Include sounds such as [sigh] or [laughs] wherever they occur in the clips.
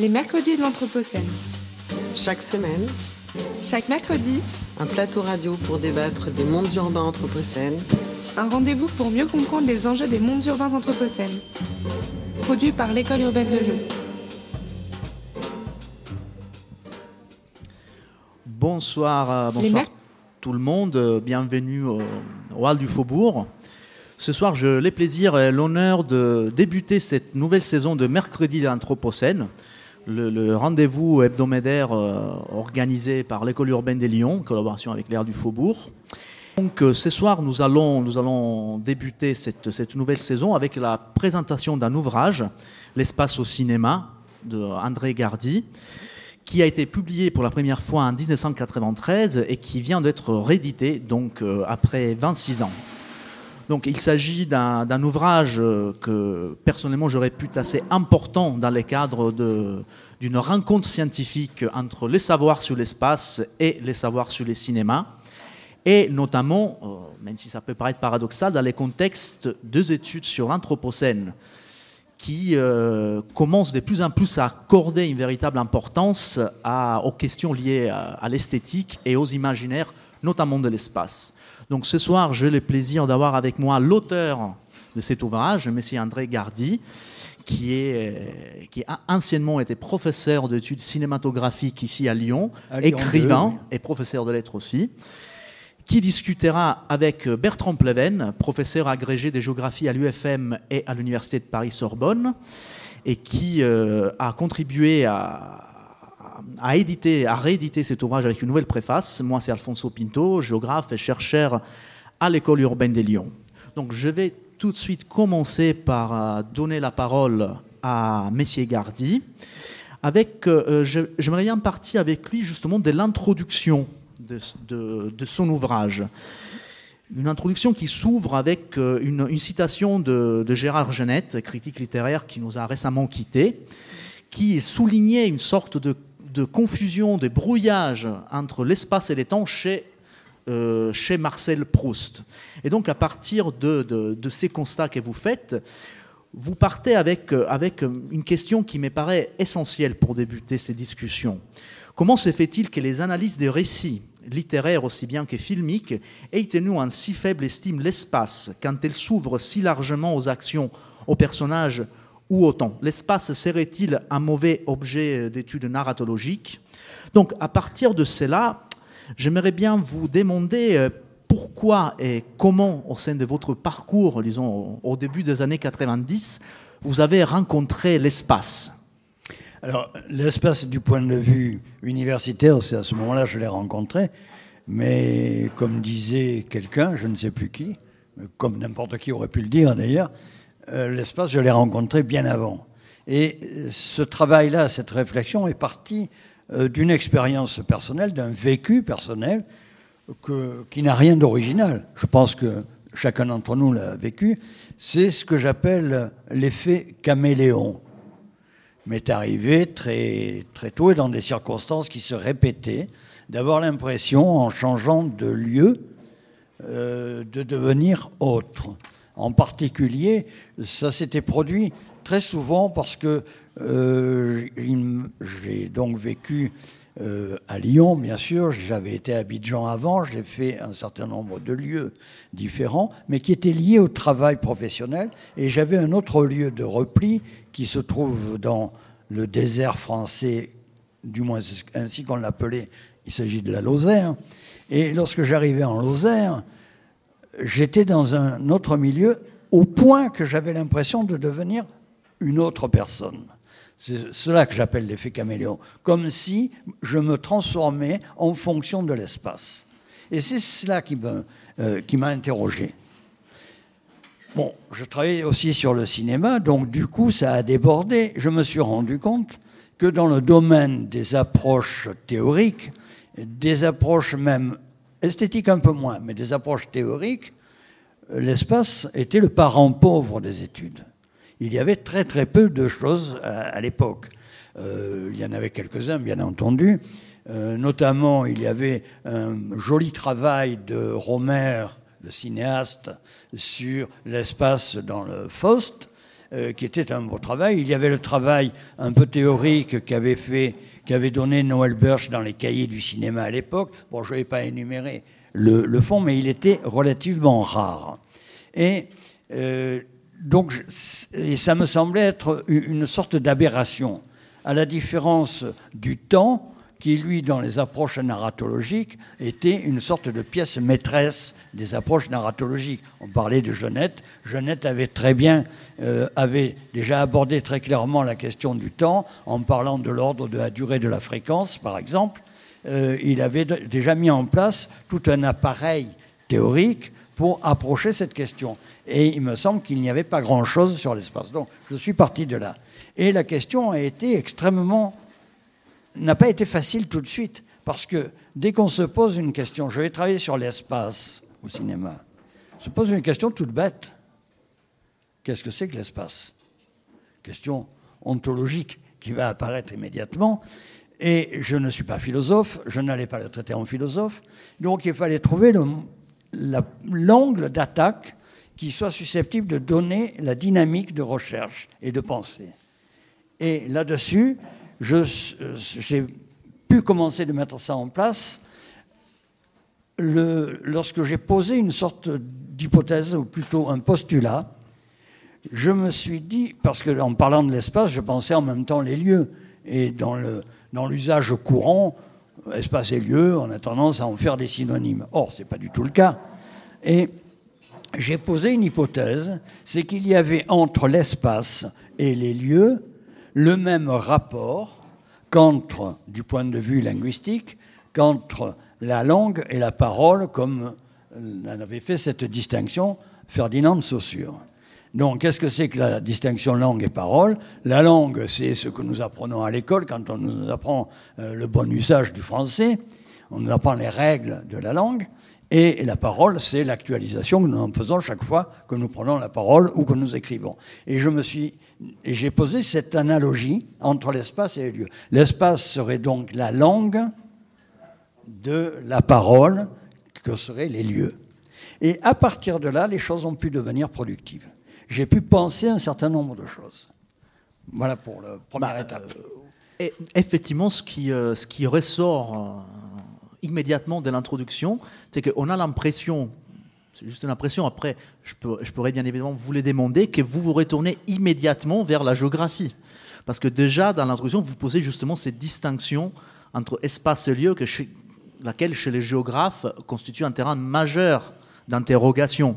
Les mercredis de l'Anthropocène. Chaque semaine, Chaque mercredi, un plateau radio pour débattre des mondes urbains anthropocènes, un rendez-vous pour mieux comprendre les enjeux des mondes urbains anthropocènes. Produit par l'École urbaine de Lyon. Bonsoir, euh, bonsoir tout le monde, euh, bienvenue au, au Hall du Faubourg. Ce soir, j'ai le plaisir et l'honneur de débuter cette nouvelle saison de Mercredi de l'Anthropocène, le, rendez-vous hebdomadaire euh, organisé par l'École urbaine des Lyons, en collaboration avec l'Air du Faubourg. Donc, euh, ce soir, nous allons, débuter cette, cette nouvelle saison avec la présentation d'un ouvrage, L'espace au cinéma, de André Gardy qui a été publié pour la première fois en 1993 et qui vient d'être réédité donc euh, après 26 ans. Donc il s'agit d'un ouvrage euh, que personnellement je répute assez important dans le cadre de- d'une rencontre scientifique entre les savoirs sur l'espace et les savoirs sur les cinémas, et notamment, euh, même si ça peut paraître paradoxal, dans les contextes deux études sur l'Anthropocène qui euh, commence de plus en plus à accorder une véritable importance aux questions liées à l'esthétique et aux imaginaires, notamment de l'espace. Donc ce soir, j'ai le plaisir d'avoir avec moi l'auteur de cet ouvrage, M. André Gardy, qui, est, euh, qui a anciennement été professeur d'études cinématographiques ici à Lyon, À Lyon écrivain 2, oui. et professeur de lettres aussi qui discutera avec Bertrand Pleven, professeur agrégé de géographie à l'UFM et à l'Université de Paris-Sorbonne, et qui euh, a contribué à, à éditer, à rééditer cet ouvrage avec une nouvelle préface. Moi, c'est Alfonso Pinto, géographe et chercheur à l'école urbaine des Lyons. Donc, je vais tout de suite commencer par euh, donner la parole à Messier Gardy. Avec, euh, je- j'aimerais bien partir avec lui justement de l'introduction de, de- de son ouvrage. Une introduction qui s'ouvre avec euh, une, une citation de, de Gérard Genette, critique littéraire qui nous a récemment quittés, qui soulignait une sorte de, de confusion, de brouillage entre l'espace et les temps chez, euh, chez Marcel Proust. Et donc à partir de ces constats que vous faites, vous partez avec, euh, avec euh, une question qui me paraît essentielle pour débuter ces discussions. Comment se fait-il que les analyses des récits, littéraires aussi bien que filmiques, aient tenu en si faible estime l'espace quand elles s'ouvrent si largement aux actions, aux personnages ou au temps L'espace serait-il un mauvais objet d'étude narratologique? Donc à partir de cela, j'aimerais bien vous demander euh, pourquoi et comment, au sein de votre parcours, disons au- début des années 90, vous avez rencontré l'espace? Alors, l'espace du point de vue universitaire, c'est à ce moment-là que je l'ai rencontré. Mais comme disait quelqu'un, je ne sais plus qui, comme n'importe qui aurait pu le dire d'ailleurs, euh, l'espace, je l'ai rencontré bien avant. Et euh, ce travail-là, cette réflexion est partie euh, d'une expérience personnelle, d'un vécu personnel qui n'a rien d'original. Je pense que chacun d'entre nous l'a vécu. C'est ce que j'appelle l'effet caméléon m'est arrivé très, très tôt et dans des circonstances qui se répétaient, d'avoir l'impression, en changeant de lieu, euh, de devenir autre. En particulier, ça s'était produit très souvent parce que euh, j'ai donc vécu euh, à Lyon, bien sûr, j'avais été à Abidjan avant, j'ai fait un certain nombre de lieux différents, mais qui étaient liés au travail professionnel, et j'avais un autre lieu de repli qui se trouve dans le désert français, du moins ainsi qu'on l'appelait, il s'agit de la Lozère, et lorsque j'arrivais en Lozère, j'étais dans un autre milieu au point que j'avais l'impression de devenir une autre personne. C'est cela que j'appelle l'effet caméléon, comme si je me transformais en fonction de l'espace. Et c'est cela qui euh, m'a interrogé. Bon, je travaillais aussi sur le cinéma, donc du coup, ça a débordé. Je me suis rendu compte que dans le domaine des approches théoriques, des approches même esthétiques un peu moins, mais des approches théoriques, euh, l'espace était le parent pauvre des études. Il y avait très très peu de choses à, l'époque. Euh, il y en avait quelques-uns, bien entendu. Euh, notamment, il y avait un joli travail de Romer, le cinéaste, sur l'espace dans le Faust. qui était un beau travail. Il y avait le travail un peu théorique qu'avait fait, qu'avait donné Noël Birch dans les cahiers du cinéma à l'époque. Bon, je ne vais pas énumérer le, fond, mais il était relativement rare. Et euh, donc, et ça me semblait être une sorte d'aberration, à la différence du temps qui, lui, dans les approches narratologiques, était une sorte de pièce maîtresse des approches narratologiques. On parlait de Jeannette. Jeannette avait très bien, euh, avait déjà abordé très clairement la question du temps en parlant de l'ordre de la durée de la fréquence, par exemple. Euh, il avait déjà mis en place tout un appareil théorique pour approcher cette question. Et il me semble qu'il n'y avait pas grand-chose sur l'espace. Donc je suis parti de là. Et la question a été extrêmement n'a pas été facile tout de suite, parce que dès qu'on se pose une question, je vais travailler sur l'espace au cinéma, se pose une question toute bête. Qu'est-ce que c'est que l'espace? Question ontologique qui va apparaître immédiatement. Et je ne suis pas philosophe, je n'allais pas le traiter en philosophe, donc il fallait trouver l'angle d'attaque qui soit susceptible de donner la dynamique de recherche et de pensée. Et là-dessus, j'ai pu commencer de mettre ça en place lorsque j'ai posé une sorte d'hypothèse, ou plutôt un postulat. Je me suis dit, parce qu'en parlant de l'espace, je pensais en même temps les lieux. Et dans l'usage dans courant, espace et lieu, on a tendance à en faire des synonymes. Or, ce n'est pas du tout le cas. Et j'ai posé une hypothèse, c'est qu'il y avait entre l'espace et les lieux le même rapport qu'entre, du point de vue linguistique, qu'entre la langue et la parole, comme en avait fait cette distinction Ferdinand de Saussure. Donc, qu'est-ce que c'est que la distinction langue et parole? La langue, c'est ce que nous apprenons à l'école quand on nous apprend euh, le bon usage du français, on nous apprend les règles de la langue. Et la parole, c'est l'actualisation que nous en faisons chaque fois que nous prenons la parole ou que nous écrivons. Et je me suis, j'ai posé cette analogie entre l'espace et les lieux. L'espace serait donc la langue de la parole, que seraient les lieux. Et à partir de là, les choses ont pu devenir productives. J'ai pu penser un certain nombre de choses. Voilà pour la première bah, étape. Euh, effectivement, ce qui, euh, ce qui ressort euh, immédiatement de l'introduction, c'est qu'on a l'impression, c'est juste une impression, après je, pourrais bien évidemment vous les demander, que vous vous retournez immédiatement vers la géographie. Parce que déjà, dans l'introduction, vous posez justement cette distinction entre espace et lieu, que laquelle chez les géographes constitue un terrain majeur d'interrogation.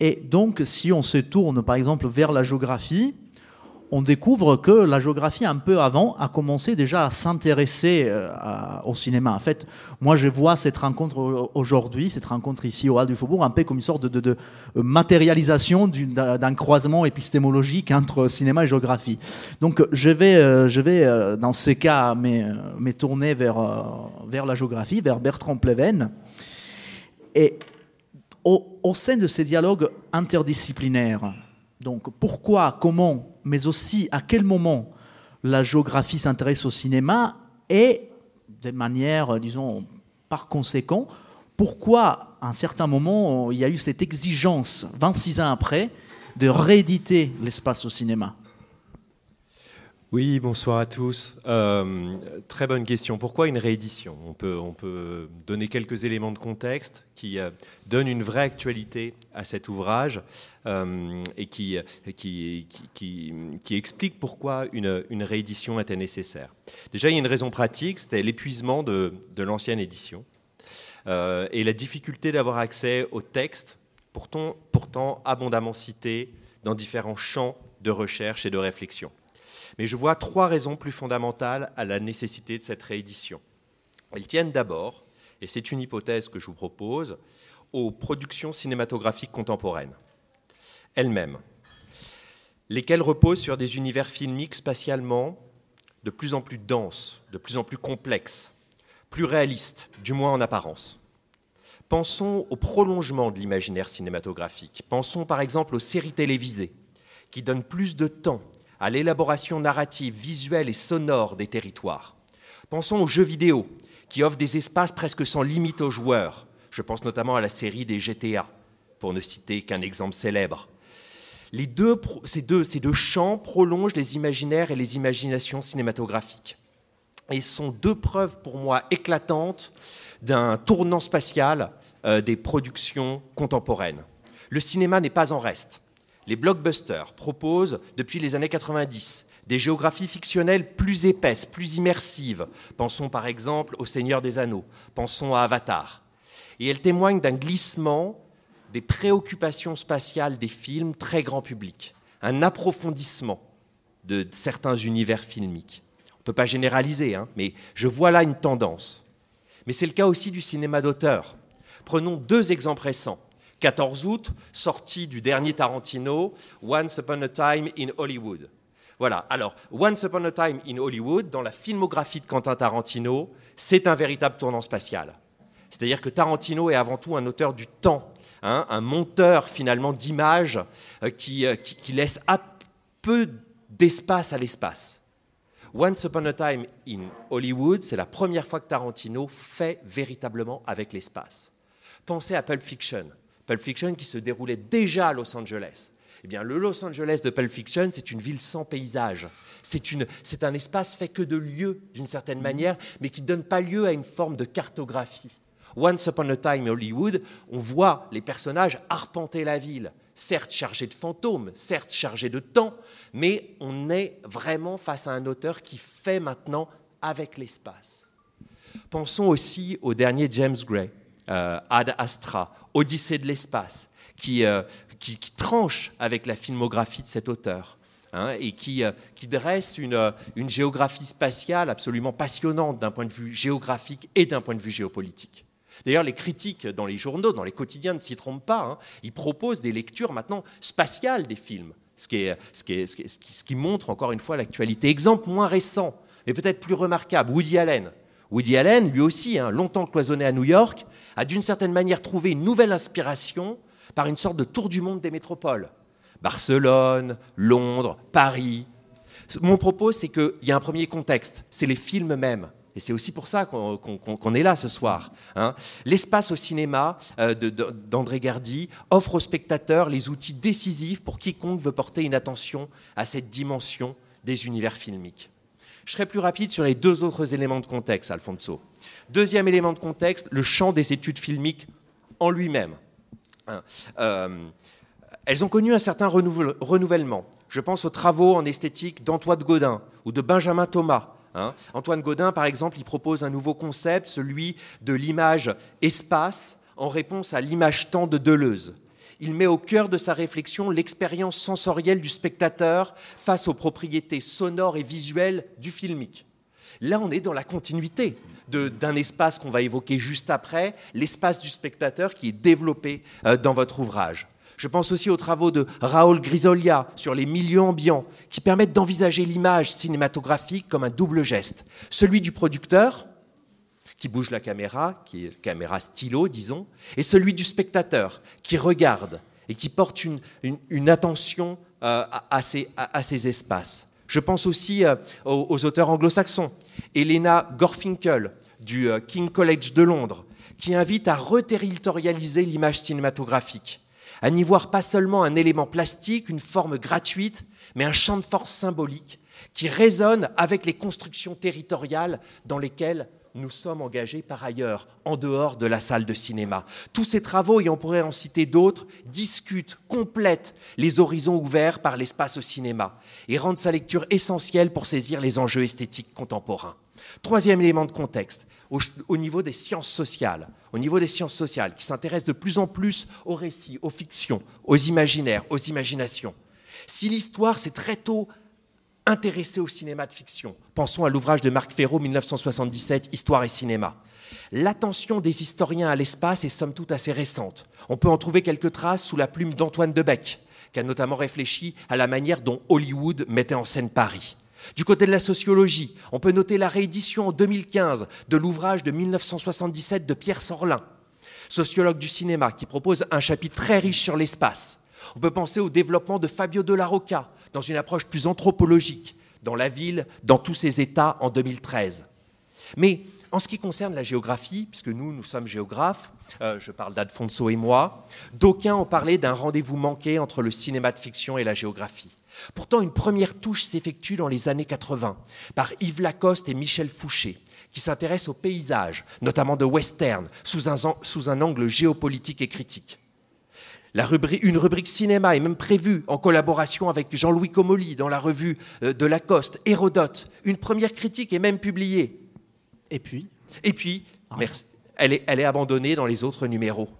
Et donc, si on se tourne par exemple vers la géographie, on découvre que la géographie, un peu avant, a commencé déjà à s'intéresser euh, au cinéma. En fait, moi, je vois cette rencontre aujourd'hui, cette rencontre ici au Hall du Faubourg, un peu comme une sorte de, euh, matérialisation d'un croisement épistémologique entre cinéma et géographie. Donc, je vais, euh, je vais dans ces cas, me, tourner vers, vers la géographie, vers Bertrand Pleven. Et au, au sein de ces dialogues interdisciplinaires, donc pourquoi, comment mais aussi à quel moment la géographie s'intéresse au cinéma et, de manière, disons, par conséquent, pourquoi, à un certain moment, il y a eu cette exigence, 26 ans après, de rééditer l'espace au cinéma? Oui, bonsoir à tous. Euh, très bonne question. Pourquoi une réédition? On peut, on peut donner quelques éléments de contexte qui euh, donnent une vraie actualité à cet ouvrage euh, et qui, qui, pourquoi une, réédition était nécessaire. Déjà, il y a une raison pratique, c'était l'épuisement de, l'ancienne édition et la difficulté d'avoir accès au texte, pourtant, pourtant abondamment cité dans différents champs de recherche et de réflexion. Mais je vois trois raisons plus fondamentales à la nécessité de cette réédition. Elles tiennent d'abord, et c'est une hypothèse que je vous propose, aux productions cinématographiques contemporaines elles-mêmes, lesquelles reposent sur des univers filmiques spatialement de plus en plus denses, de plus en plus complexes, plus réalistes, du moins en apparence. Pensons au prolongement de l'imaginaire cinématographique. Pensons par exemple aux séries télévisées, qui donnent plus de temps à l'élaboration narrative, visuelle et sonore des territoires. Pensons aux jeux vidéo, qui offrent des espaces presque sans limite aux joueurs. Je pense notamment à la série des GTA, pour ne citer qu'un exemple célèbre. Les deux, ces, deux, ces champs prolongent les imaginaires et les imaginations cinématographiques. Et sont deux preuves pour moi éclatantes d'un tournant spatial euh, des productions contemporaines. Le cinéma n'est pas en reste. Les blockbusters proposent, depuis les années 90, des géographies fictionnelles plus épaisses, plus immersives. Pensons par exemple au Seigneur des Anneaux, pensons à Avatar. Et elles témoignent d'un glissement des préoccupations spatiales des films très grand public, un approfondissement de certains univers filmiques. On ne peut pas généraliser, hein, mais je vois là une tendance. Mais c'est le cas aussi du cinéma d'auteur. Prenons deux exemples récents. 14 août, sortie du dernier Tarantino, Once Upon a Time in Hollywood. Voilà, alors, Once Upon a Time in Hollywood, dans la filmographie de Quentin Tarantino, c'est un véritable tournant spatial. C'est-à-dire que Tarantino est avant tout un auteur du temps, hein, un monteur finalement d'images euh, euh, qui, laisse peu d'espace à l'espace. Once Upon a Time in Hollywood, c'est la première fois que Tarantino fait véritablement avec l'espace. Pensez à Pulp Fiction. Pulp Fiction qui se déroulait déjà à Los Angeles. Eh bien, le Los Angeles de Pulp Fiction, c'est une ville sans paysage. C'est un espace fait que de lieux, d'une certaine manière, mais qui ne donne pas lieu à une forme de cartographie. Once Upon a Time Hollywood, on voit les personnages arpenter la ville, certes chargés de fantômes, certes chargés de temps, mais on est vraiment face à un auteur qui fait maintenant avec l'espace. Pensons aussi au dernier James Gray, euh, Ad Astra, Odyssée de l'espace, euh, qui, tranche avec la filmographie de cet auteur. Hein, et qui, euh, dresse une, géographie spatiale absolument passionnante d'un point de vue géographique et d'un point de vue géopolitique. D'ailleurs, les critiques dans les journaux, dans les quotidiens ne s'y trompent pas. Hein. Ils proposent des lectures maintenant spatiales des films, ce, qui ce qui, montre encore une fois l'actualité. Exemple moins récent, mais peut-être plus remarquable, Woody Allen. Woody Allen, lui aussi, hein, longtemps cloisonné à New York, a d'une certaine manière trouvé une nouvelle inspiration par une sorte de tour du monde des métropoles. Barcelone, Londres, Paris. Mon propos, c'est qu'il y a un premier contexte, c'est les films mêmes. Et c'est aussi pour ça qu'on est là ce soir. Hein. L'espace au cinéma euh, d'André Gardy offre aux spectateurs les outils décisifs pour quiconque veut porter une attention à cette dimension des univers filmiques. Je serai plus rapide sur les deux autres éléments de contexte, Alfonso. Deuxième élément de contexte, le champ des études filmiques en lui-même. Hein. Euh, elles ont connu un certain renouvellement. Je pense aux travaux en esthétique d'Antoine Godin ou de Benjamin Thomas, Hein. Antoine Gaudin, par exemple, il propose un nouveau concept, celui de l'image espace, en réponse à l'image-temps de Deleuze. Il met au cœur de sa réflexion l'expérience sensorielle du spectateur face aux propriétés sonores et visuelles du filmique. Là, on est dans la continuité d'un espace qu'on va évoquer juste après, l'espace du spectateur qui est développé euh, dans votre ouvrage. Je pense aussi aux travaux de Raoul Grisolia sur les milieux ambiants, qui permettent d'envisager l'image cinématographique comme un double geste. Celui du producteur, qui bouge la caméra, qui est caméra stylo, disons, et celui du spectateur, qui regarde et qui porte une, attention euh, à, ces, espaces. Je pense aussi euh, aux, auteurs anglo-saxons. Elena Gorfinkel, du euh, King College de Londres, qui invite à reterritorialiser l'image cinématographique à n'y voir pas seulement un élément plastique, une forme gratuite, mais un champ de force symbolique qui résonne avec les constructions territoriales dans lesquelles nous sommes engagés par ailleurs, en dehors de la salle de cinéma. Tous ces travaux, et on pourrait en citer d'autres, discutent, complètent les horizons ouverts par l'espace au cinéma et rendent sa lecture essentielle pour saisir les enjeux esthétiques contemporains. Troisième élément de contexte, au, niveau des sciences sociales, au niveau des sciences sociales, qui s'intéressent de plus en plus aux récits, aux fictions, aux imaginaires, aux imaginations. Si l'histoire s'est très tôt intéressée au cinéma de fiction, pensons à l'ouvrage de Marc Ferraud, 1977, Histoire et cinéma. L'attention des historiens à l'espace est somme toute assez récente. On peut en trouver quelques traces sous la plume d'Antoine Debec, qui a notamment réfléchi à la manière dont Hollywood mettait en scène Paris. Du côté de la sociologie, on peut noter la réédition en 2015 de l'ouvrage de 1977 de Pierre Sorlin, sociologue du cinéma, qui propose un chapitre très riche sur l'espace. On peut penser au développement de Fabio De La Rocca dans une approche plus anthropologique, dans la ville, dans tous ses états en 2013. Mais en ce qui concerne la géographie, puisque nous, nous sommes géographes, euh, je parle d'Alfonso et moi, d'aucuns ont parlé d'un rendez-vous manqué entre le cinéma de fiction et la géographie. Pourtant, une première touche s'effectue dans les années 80 par Yves Lacoste et Michel Fouché, qui s'intéressent au paysage, notamment de western, sous un angle géopolitique et critique. La rubrique, une rubrique cinéma est même prévue en collaboration avec Jean-Louis Comolli dans la revue euh, de Lacoste, Hérodote. Une première critique est même publiée. Et puis Et puis, ah. elle, est, elle est abandonnée dans les autres numéros.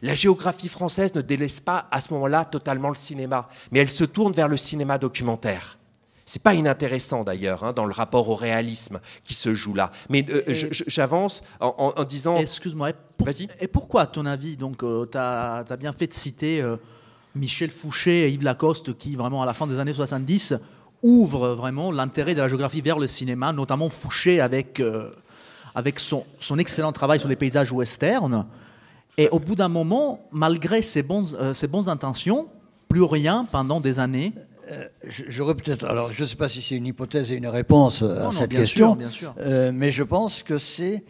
La géographie française ne délaisse pas à ce moment-là totalement le cinéma, mais elle se tourne vers le cinéma documentaire. C'est pas inintéressant d'ailleurs hein, dans le rapport au réalisme qui se joue là. Mais euh, j'avance en, disant. Excuse-moi. Vas-y. Et pourquoi, à ton avis, donc, euh, tu as, bien fait de citer euh, Michel Fouché et Yves Lacoste qui, vraiment, à la fin des années 70, ouvrent vraiment l'intérêt de la géographie vers le cinéma, notamment Fouché avec, avec son, son, excellent travail sur les paysages westerns. Et au bout d'un moment, malgré ses ses bonnes intentions, plus rien pendant des années. Euh, j'aurais peut-être. Alors, je ne sais pas si c'est une hypothèse et une réponse euh, à cette question, euh, mais je pense que c'est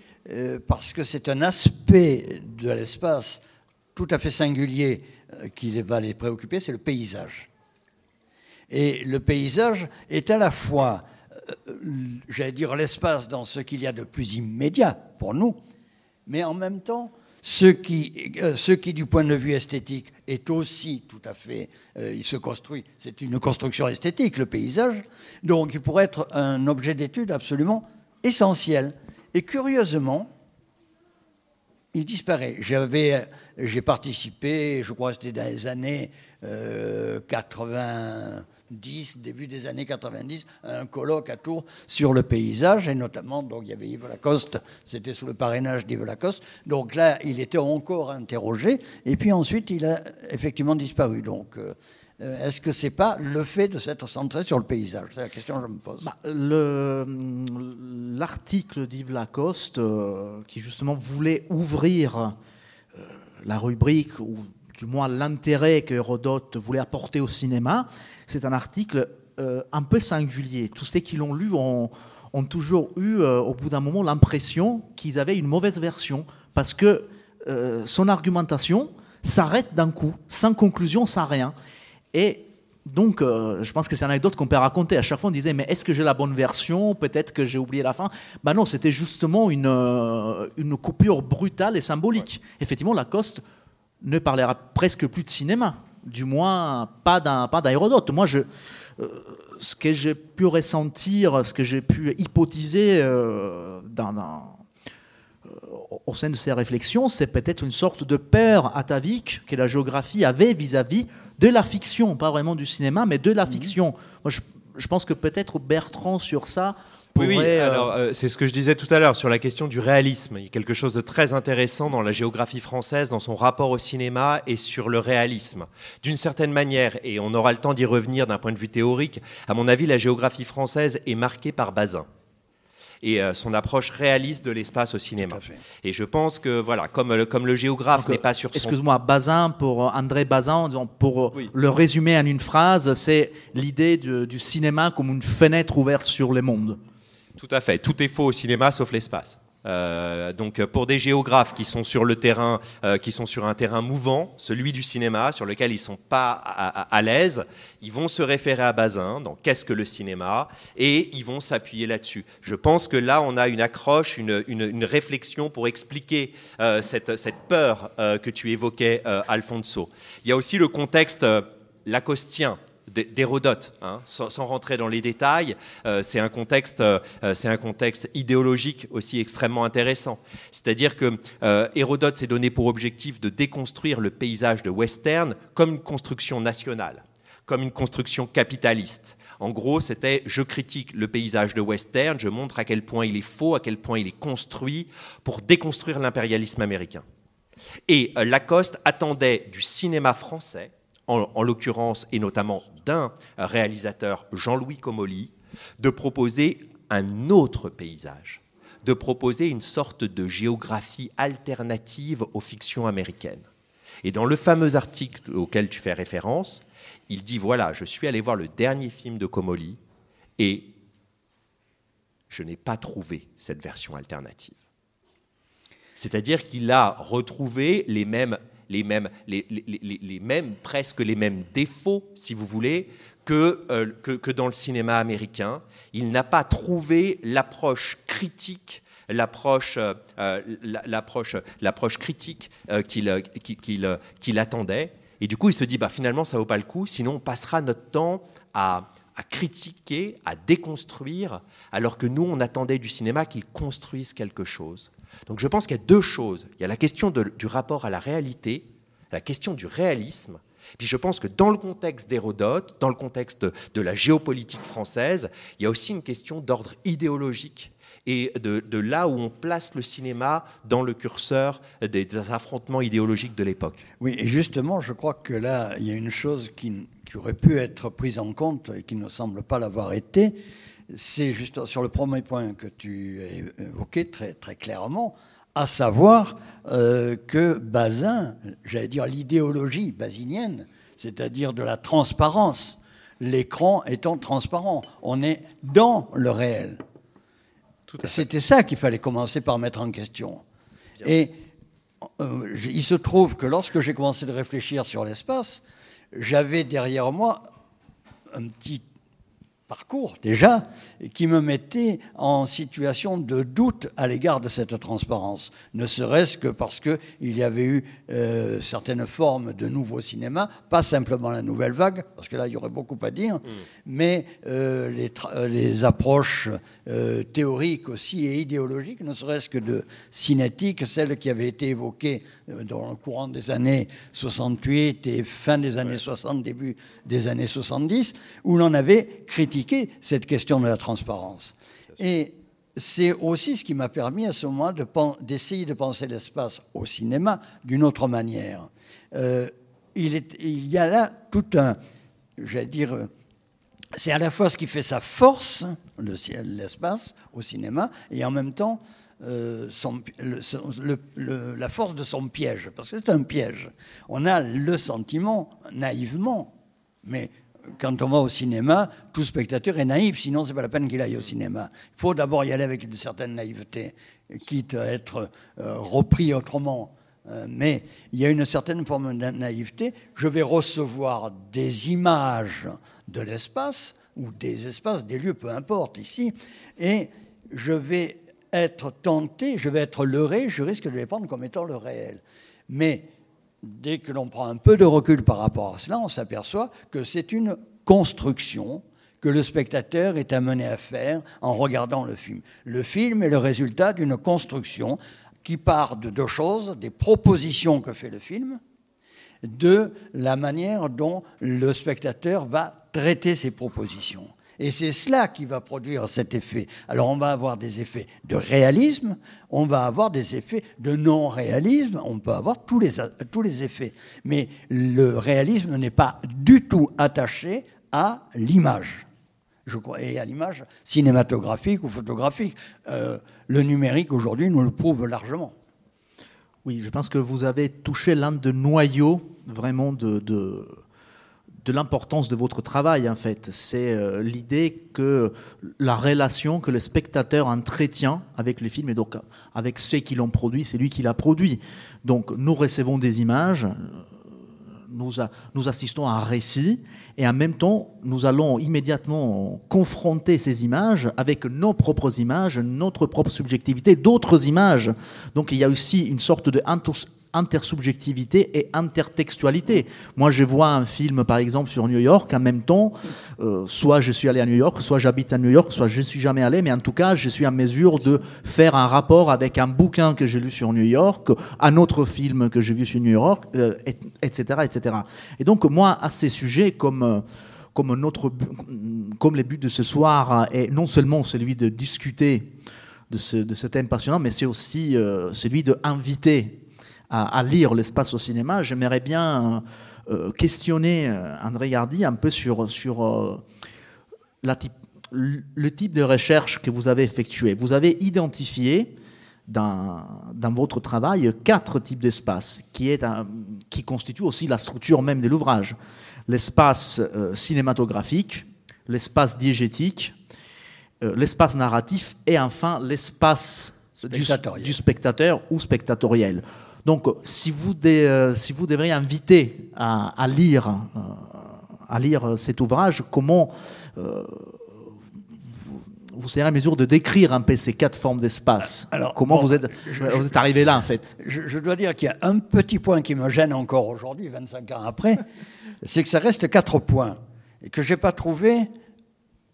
parce que c'est un aspect de l'espace tout à fait singulier qui va les préoccuper, c'est le paysage. Et le paysage est à la fois, j'allais dire, l'espace dans ce qu'il y a de plus immédiat pour nous, mais en même temps ce qui, euh, ce qui, du point de vue esthétique, est aussi tout à fait, euh, il se construit, c'est une construction esthétique, le paysage, donc il pourrait être un objet d'étude absolument essentiel. Et curieusement, il disparaît. J'avais, j'ai participé, je crois que c'était dans les années 80, 10, début des années 90, un colloque à Tours sur le paysage, et notamment, donc il y avait Yves Lacoste, c'était sous le parrainage d'Yves Lacoste, donc là, il était encore interrogé, et puis ensuite, il a effectivement disparu. Donc, euh, est-ce que c'est pas le fait de s'être centré sur le paysage? C'est la question que je me pose. Bah, l'article d'Yves Lacoste, euh, qui justement voulait ouvrir euh, la rubrique du moins l'intérêt que Hérodote voulait apporter au cinéma, c'est un article euh, un peu singulier. Tous ceux qui l'ont lu ont, toujours eu, euh, au bout d'un moment, l'impression qu'ils avaient une mauvaise version, parce que euh, son argumentation s'arrête d'un coup, sans conclusion, sans rien. Et donc, je pense que c'est une anecdote qu'on peut raconter. À chaque fois, on disait, mais est-ce que j'ai la bonne version? Peut-être que j'ai oublié la fin. Ben non, c'était justement une, une coupure brutale et symbolique. Effectivement, Lacoste ne parlera presque plus de cinéma, du moins pas d'un pas d'Hérodote. Moi, je, euh, ce que j'ai pu ressentir, ce que j'ai pu hypothiser euh, dans, euh, au sein de ces réflexions, c'est peut-être une sorte de peur atavique que la géographie avait vis-à-vis de la fiction, pas vraiment du cinéma, mais de la mmh. fiction. Moi, je, je pense que peut-être Bertrand sur ça oui, euh, alors euh, c'est ce que je disais tout à l'heure sur la question du réalisme. Il y a quelque chose de très intéressant dans la géographie française, dans son rapport au cinéma et sur le réalisme. D'une certaine manière, et on aura le temps d'y revenir d'un point de vue théorique, à mon avis, la géographie française est marquée par Bazin et euh, son approche réaliste de l'espace au cinéma. Et je pense que, voilà, comme, comme le géographe n'est pas sur son... Excuse-moi, Bazin, pour André Bazin, pour le résumer en une phrase, c'est l'idée du cinéma comme une fenêtre ouverte sur le monde. Tout à fait. Tout est faux au cinéma sauf l'espace. Euh, donc pour des géographes qui sont sur le terrain, euh, qui sont sur un terrain mouvant, celui du cinéma, sur lequel ils sont pas à, l'aise, ils vont se référer à Bazin dans Qu'est-ce que le cinéma et ils vont s'appuyer là-dessus. Je pense que là on a une accroche, une, une, réflexion pour expliquer euh, cette, cette, peur que tu évoquais, Alfonso. Il y a aussi le contexte lacostien d'Hérodote, hein, sans, rentrer dans les détails. Euh, c'est un contexte, euh, c'est un contexte idéologique aussi extrêmement intéressant. C'est-à-dire que euh, Hérodote s'est donné pour objectif de déconstruire le paysage de western comme une construction nationale, comme une construction capitaliste. En gros, c'était je critique le paysage de western, je montre à quel point il est faux, à quel point il est construit pour déconstruire l'impérialisme américain. Et Lacoste attendait du cinéma français en, l'occurrence et notamment d'un réalisateur, Jean-Louis Comolli, de proposer un autre paysage, de proposer une sorte de géographie alternative aux fictions américaines. Et dans le fameux article auquel tu fais référence, il dit, voilà, je suis allé voir le dernier film de Comolli et je n'ai pas trouvé cette version alternative. C'est-à-dire qu'il a retrouvé les mêmes, les mêmes, les, les, mêmes, presque les mêmes défauts, si vous voulez, que, euh, que, que dans le cinéma américain. Il n'a pas trouvé l'approche critique l'approche euh, euh, l'approche l'approche critique qu'il qu'il attendait et du coup il se dit bah finalement ça vaut pas le coup sinon on passera notre temps à à critiquer, à déconstruire, alors que nous, on attendait du cinéma qu'il construise quelque chose. Donc je pense qu'il y a deux choses. Il y a la question du rapport à la réalité, la question du réalisme. Puis je pense que dans le contexte d'Hérodote, dans le contexte de la géopolitique française, il y a aussi une question d'ordre idéologique et de, là où on place le cinéma dans le curseur des, affrontements idéologiques de l'époque. Oui, et justement, je crois que là, il y a une chose qui, qui aurait pu être prise en compte et qui ne semble pas l'avoir été, c'est juste sur le premier point que tu as évoqué très, très clairement, à savoir euh, que Bazin, j'allais dire l'idéologie basinienne, c'est-à-dire de la transparence, l'écran étant transparent, on est dans le réel. C'était ça qu'il fallait commencer par mettre en question. Et euh, il se trouve que lorsque j'ai commencé de réfléchir sur l'espace, j'avais derrière moi un petit parcours déjà qui me mettait en situation de doute à l'égard de cette transparence, ne serait-ce que parce qu'il y avait eu euh, certaines formes de nouveau cinéma, pas simplement la nouvelle vague, parce que là il y aurait beaucoup à dire, mm. mais euh, les, euh, les, approches théoriques aussi et idéologiques, ne serait-ce que de cinétique, celles qui avaient été évoquées dans le courant des années 68 et fin des années 60, début des années 70, où l'on avait critiqué cette question de la transparence. Et c'est aussi ce qui m'a permis à ce moment d'essayer de, penser l'espace au cinéma d'une autre manière. Euh, il, est, il, y a là tout un, j'allais dire, c'est à la fois ce qui fait sa force, l'espace au cinéma, et en même temps euh, son, le, la force de son piège, parce que c'est un piège. On a le sentiment, naïvement, mais quand on va au cinéma, tout spectateur est naïf, sinon c'est pas la peine qu'il aille au cinéma. Il faut d'abord y aller avec une certaine naïveté, quitte à être euh, repris autrement. Euh, mais il y a une certaine forme de naïveté. Je vais recevoir des images de l'espace, ou des espaces, des lieux, peu importe, ici, et je vais être tenté, je vais être leurré, je risque de les prendre comme étant le réel. Mais dès que l'on prend un peu de recul par rapport à cela, on s'aperçoit que c'est une construction que le spectateur est amené à faire en regardant le film. Le film est le résultat d'une construction qui part de deux choses, des propositions que fait le film, de la manière dont le spectateur va traiter ces propositions. Et c'est cela qui va produire cet effet. Alors on va avoir des effets de réalisme, on va avoir des effets de non-réalisme, on peut avoir tous les, tous les effets. Mais le réalisme n'est pas du tout attaché à l'image. Je crois, et à l'image cinématographique ou photographique. Euh, le numérique aujourd'hui nous le prouve largement. Oui, je pense que vous avez touché l'un des noyaux vraiment de de l'importance de votre travail, en fait. C'est euh, l'idée que la relation que le spectateur entretient avec le film, et donc avec ceux qui l'ont produit, c'est lui qui l'a produit. Donc nous recevons des images, nous, nous assistons à un récit, et en même temps, nous allons immédiatement confronter ces images avec nos propres images, notre propre subjectivité, d'autres images. Donc il y a aussi une sorte de intersubjectivité et intertextualité. Moi, je vois un film, par exemple, sur New York, en même temps, euh, soit je suis allé à New York, soit j'habite à New York, soit je ne suis jamais allé, mais en tout cas, je suis en mesure de faire un rapport avec un bouquin que j'ai lu sur New York, un autre film que j'ai vu sur New York, etc., euh, etc. Et donc, moi, à ces sujets, comme... Euh, comme, notre, comme les buts de ce soir est non seulement celui de discuter de ce, de ce thème passionnant, mais c'est aussi celui d'inviter à, lire l'espace au cinéma, j'aimerais bien euh, questionner euh, André Gardy un peu sur, sur euh, la type, le type de recherche que vous avez effectué. Vous avez identifié dans, dans votre travail quatre types d'espace qui, est qui constituent aussi la structure même de l'ouvrage. L'espace cinématographique, l'espace diégétique, l'espace narratif et enfin l'espace du, du spectateur ou spectatoriel. Donc, si vous, dé- euh, si vous devriez inviter à, à lire, euh, à lire cet ouvrage, comment euh, vous, vous serez en mesure de décrire un peu ces quatre formes d'espace Alors, Comment bon, vous, êtes, je- vous êtes arrivé là, en fait Je, je dois dire qu'il y a un petit point qui me gêne encore aujourd'hui, 25 ans après, [laughs] c'est que ça reste quatre points et que j'ai pas trouvé,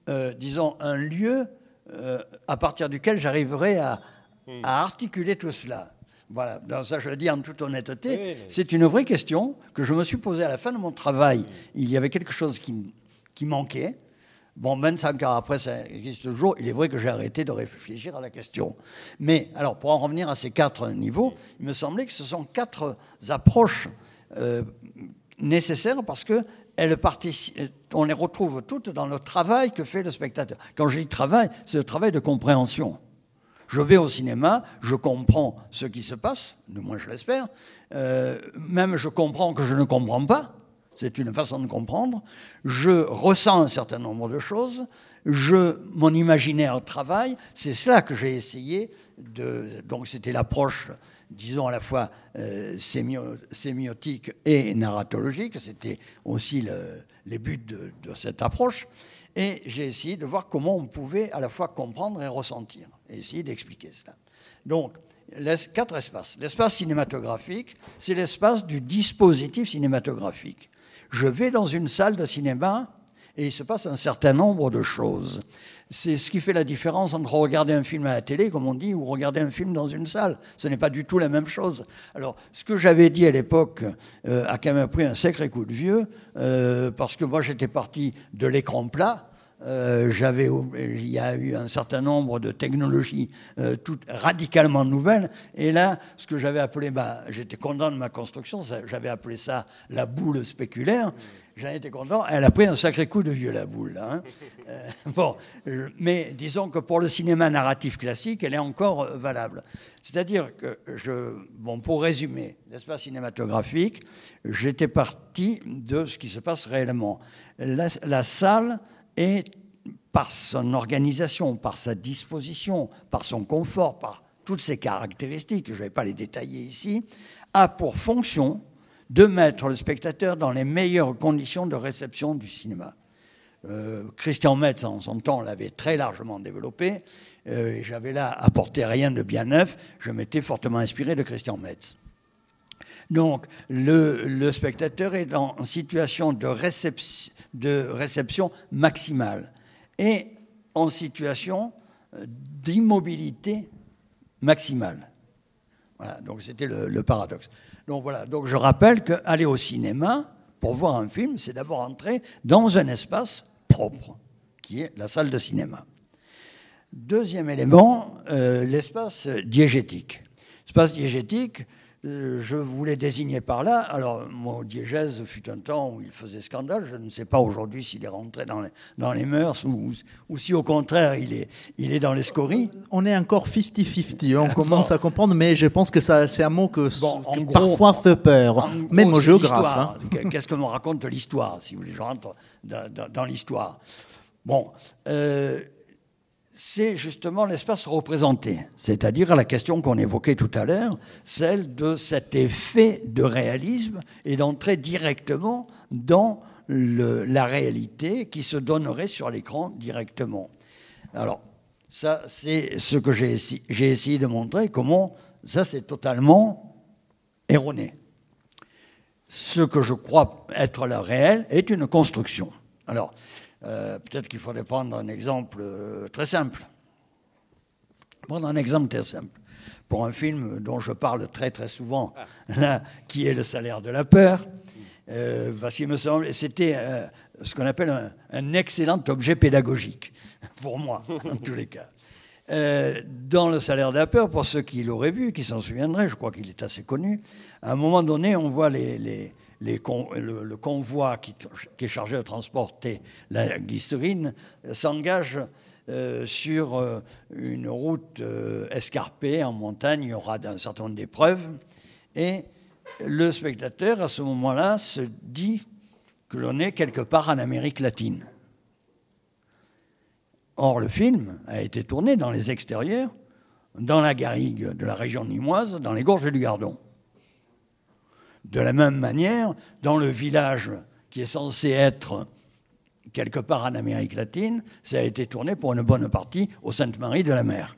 euh, disons, un lieu euh, à partir duquel j'arriverai à, à articuler tout cela. Voilà, ça je le dis en toute honnêteté, c'est une vraie question que je me suis posée à la fin de mon travail. Il y avait quelque chose qui, qui manquait. Bon, 25 ans après, ça existe toujours. Il est vrai que j'ai arrêté de réfléchir à la question. Mais, alors, pour en revenir à ces quatre niveaux, il me semblait que ce sont quatre approches euh, nécessaires parce que elles partici- on les retrouve toutes dans le travail que fait le spectateur. Quand je dis travail, c'est le travail de compréhension. Je vais au cinéma, je comprends ce qui se passe, du moins je l'espère. Euh, même je comprends que je ne comprends pas. C'est une façon de comprendre. Je ressens un certain nombre de choses. Je, mon imaginaire travaille. C'est cela que j'ai essayé de. Donc c'était l'approche, disons à la fois euh, sémio- sémiotique et narratologique. C'était aussi le- les buts de, cette approche. Et j'ai essayé de voir comment on pouvait à la fois comprendre et ressentir, essayer d'expliquer cela. Donc, quatre espaces. L'espace cinématographique, c'est l'espace du dispositif cinématographique. Je vais dans une salle de cinéma et il se passe un certain nombre de choses. C'est ce qui fait la différence entre regarder un film à la télé, comme on dit, ou regarder un film dans une salle. Ce n'est pas du tout la même chose. Alors, ce que j'avais dit à l'époque euh, a quand même pris un sacré coup de vieux, euh, parce que moi j'étais parti de l'écran plat. Euh, j'avais, il y a eu un certain nombre de technologies euh, toutes radicalement nouvelles. Et là, ce que j'avais appelé, bah, j'étais content de ma construction, j'avais appelé ça la boule spéculaire. J'en étais content. Elle a pris un sacré coup de vieux, la boule. là, hein. [laughs] Euh, bon, mais disons que pour le cinéma narratif classique, elle est encore valable. C'est-à-dire que, je, bon, pour résumer, l'espace cinématographique, j'étais parti de ce qui se passe réellement. La, la salle est, par son organisation, par sa disposition, par son confort, par toutes ses caractéristiques, je ne vais pas les détailler ici, a pour fonction de mettre le spectateur dans les meilleures conditions de réception du cinéma. Euh, Christian Metz, en son temps, l'avait très largement développé. Euh, et J'avais là apporté rien de bien neuf. Je m'étais fortement inspiré de Christian Metz. Donc, le, le spectateur est en situation de, réception- de réception maximale et en situation euh, d'immobilité maximale. Voilà, donc c'était le, paradoxe. Donc voilà, donc je rappelle qu'aller au cinéma pour voir un film, c'est d'abord entrer dans un espace propre, qui est la salle de cinéma. Deuxième élément, euh, l'espace diégétique. L'espace diégétique, je voulais désigner par là, alors mon diégèse fut un temps où il faisait scandale, je ne sais pas aujourd'hui s'il est rentré dans les, dans les mœurs ou, ou si au contraire il est, il est dans les scories. On est encore 50-50, on commence à comprendre, mais je pense que ça, c'est un mot que, Bon, en que gros- parfois fait peur, En même aux géographes. hein. Qu'est-ce que me raconte l'histoire, si vous voulez, je rentre dans, dans- dans l'histoire. Bon, euh, c'est justement l'espace représenté, c'est-à-dire la question qu'on évoquait tout à l'heure, celle de cet effet de réalisme et d'entrer directement dans la réalité qui se donnerait sur l'écran directement. Alors, ça, c'est ce que j'ai essayé de montrer, comment ça, c'est totalement erroné ce que je crois être le réel est une construction. Alors, euh, peut-être qu'il faudrait prendre un exemple euh, très simple. Prendre un exemple très simple. Pour un film dont je parle très très souvent, là, qui est Le salaire de la peur, euh, parce qu'il me semble, c'était euh, ce qu'on appelle un, un excellent objet pédagogique, [laughs] pour moi, en tous les cas. Euh, dans Le salaire de la peur, pour ceux qui l'auraient vu, qui s'en souviendraient, je crois qu'il est assez connu, à un moment donné, on voit les, les- le, convoi qui, est chargé de transporter la glycérine s'engage euh, sur euh, une route euh, escarpée en montagne, il y aura un certain nombre d'épreuves, et le spectateur, à ce moment-là, se dit que l'on est quelque part en Amérique latine. Or, le film a été tourné dans les extérieurs dans la garrigue de la région nimoise, dans les gorges du Gardon. De la même manière, dans le village qui est censé être quelque part en Amérique latine, ça a été tourné pour une bonne partie au Sainte-Marie de la Mer.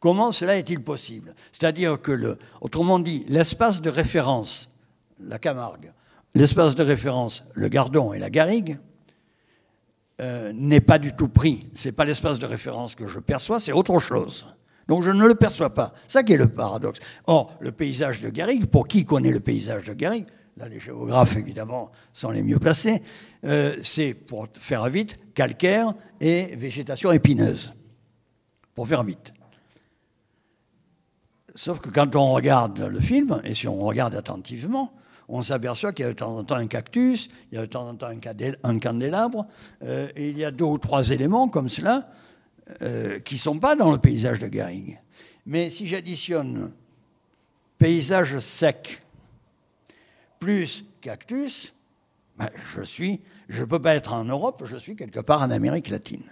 Comment cela est-il possible? C'est-à-dire que, le, autrement dit, l'espace de référence, la Camargue, l'espace de référence, le Gardon et la Garrigue, euh, n'est pas du tout pris. Ce n'est pas l'espace de référence que je perçois, c'est autre chose. Donc je ne le perçois pas. Ça qui est le paradoxe. Or, le paysage de Garrigue, pour qui connaît le paysage de Garrigue, là les géographes évidemment sont les mieux placés, euh, c'est pour faire vite calcaire et végétation épineuse. Pour faire vite. Sauf que quand on regarde le film, et si on regarde attentivement, on s'aperçoit qu'il y a de temps en temps un cactus, il y a de temps en temps un, candélabre, euh, et il y a deux ou trois éléments comme cela euh, qui ne sont pas dans le paysage de Garrigue. Mais si j'additionne paysage sec plus cactus, ben, je suis, je ne peux pas être en Europe, je suis quelque part en Amérique latine.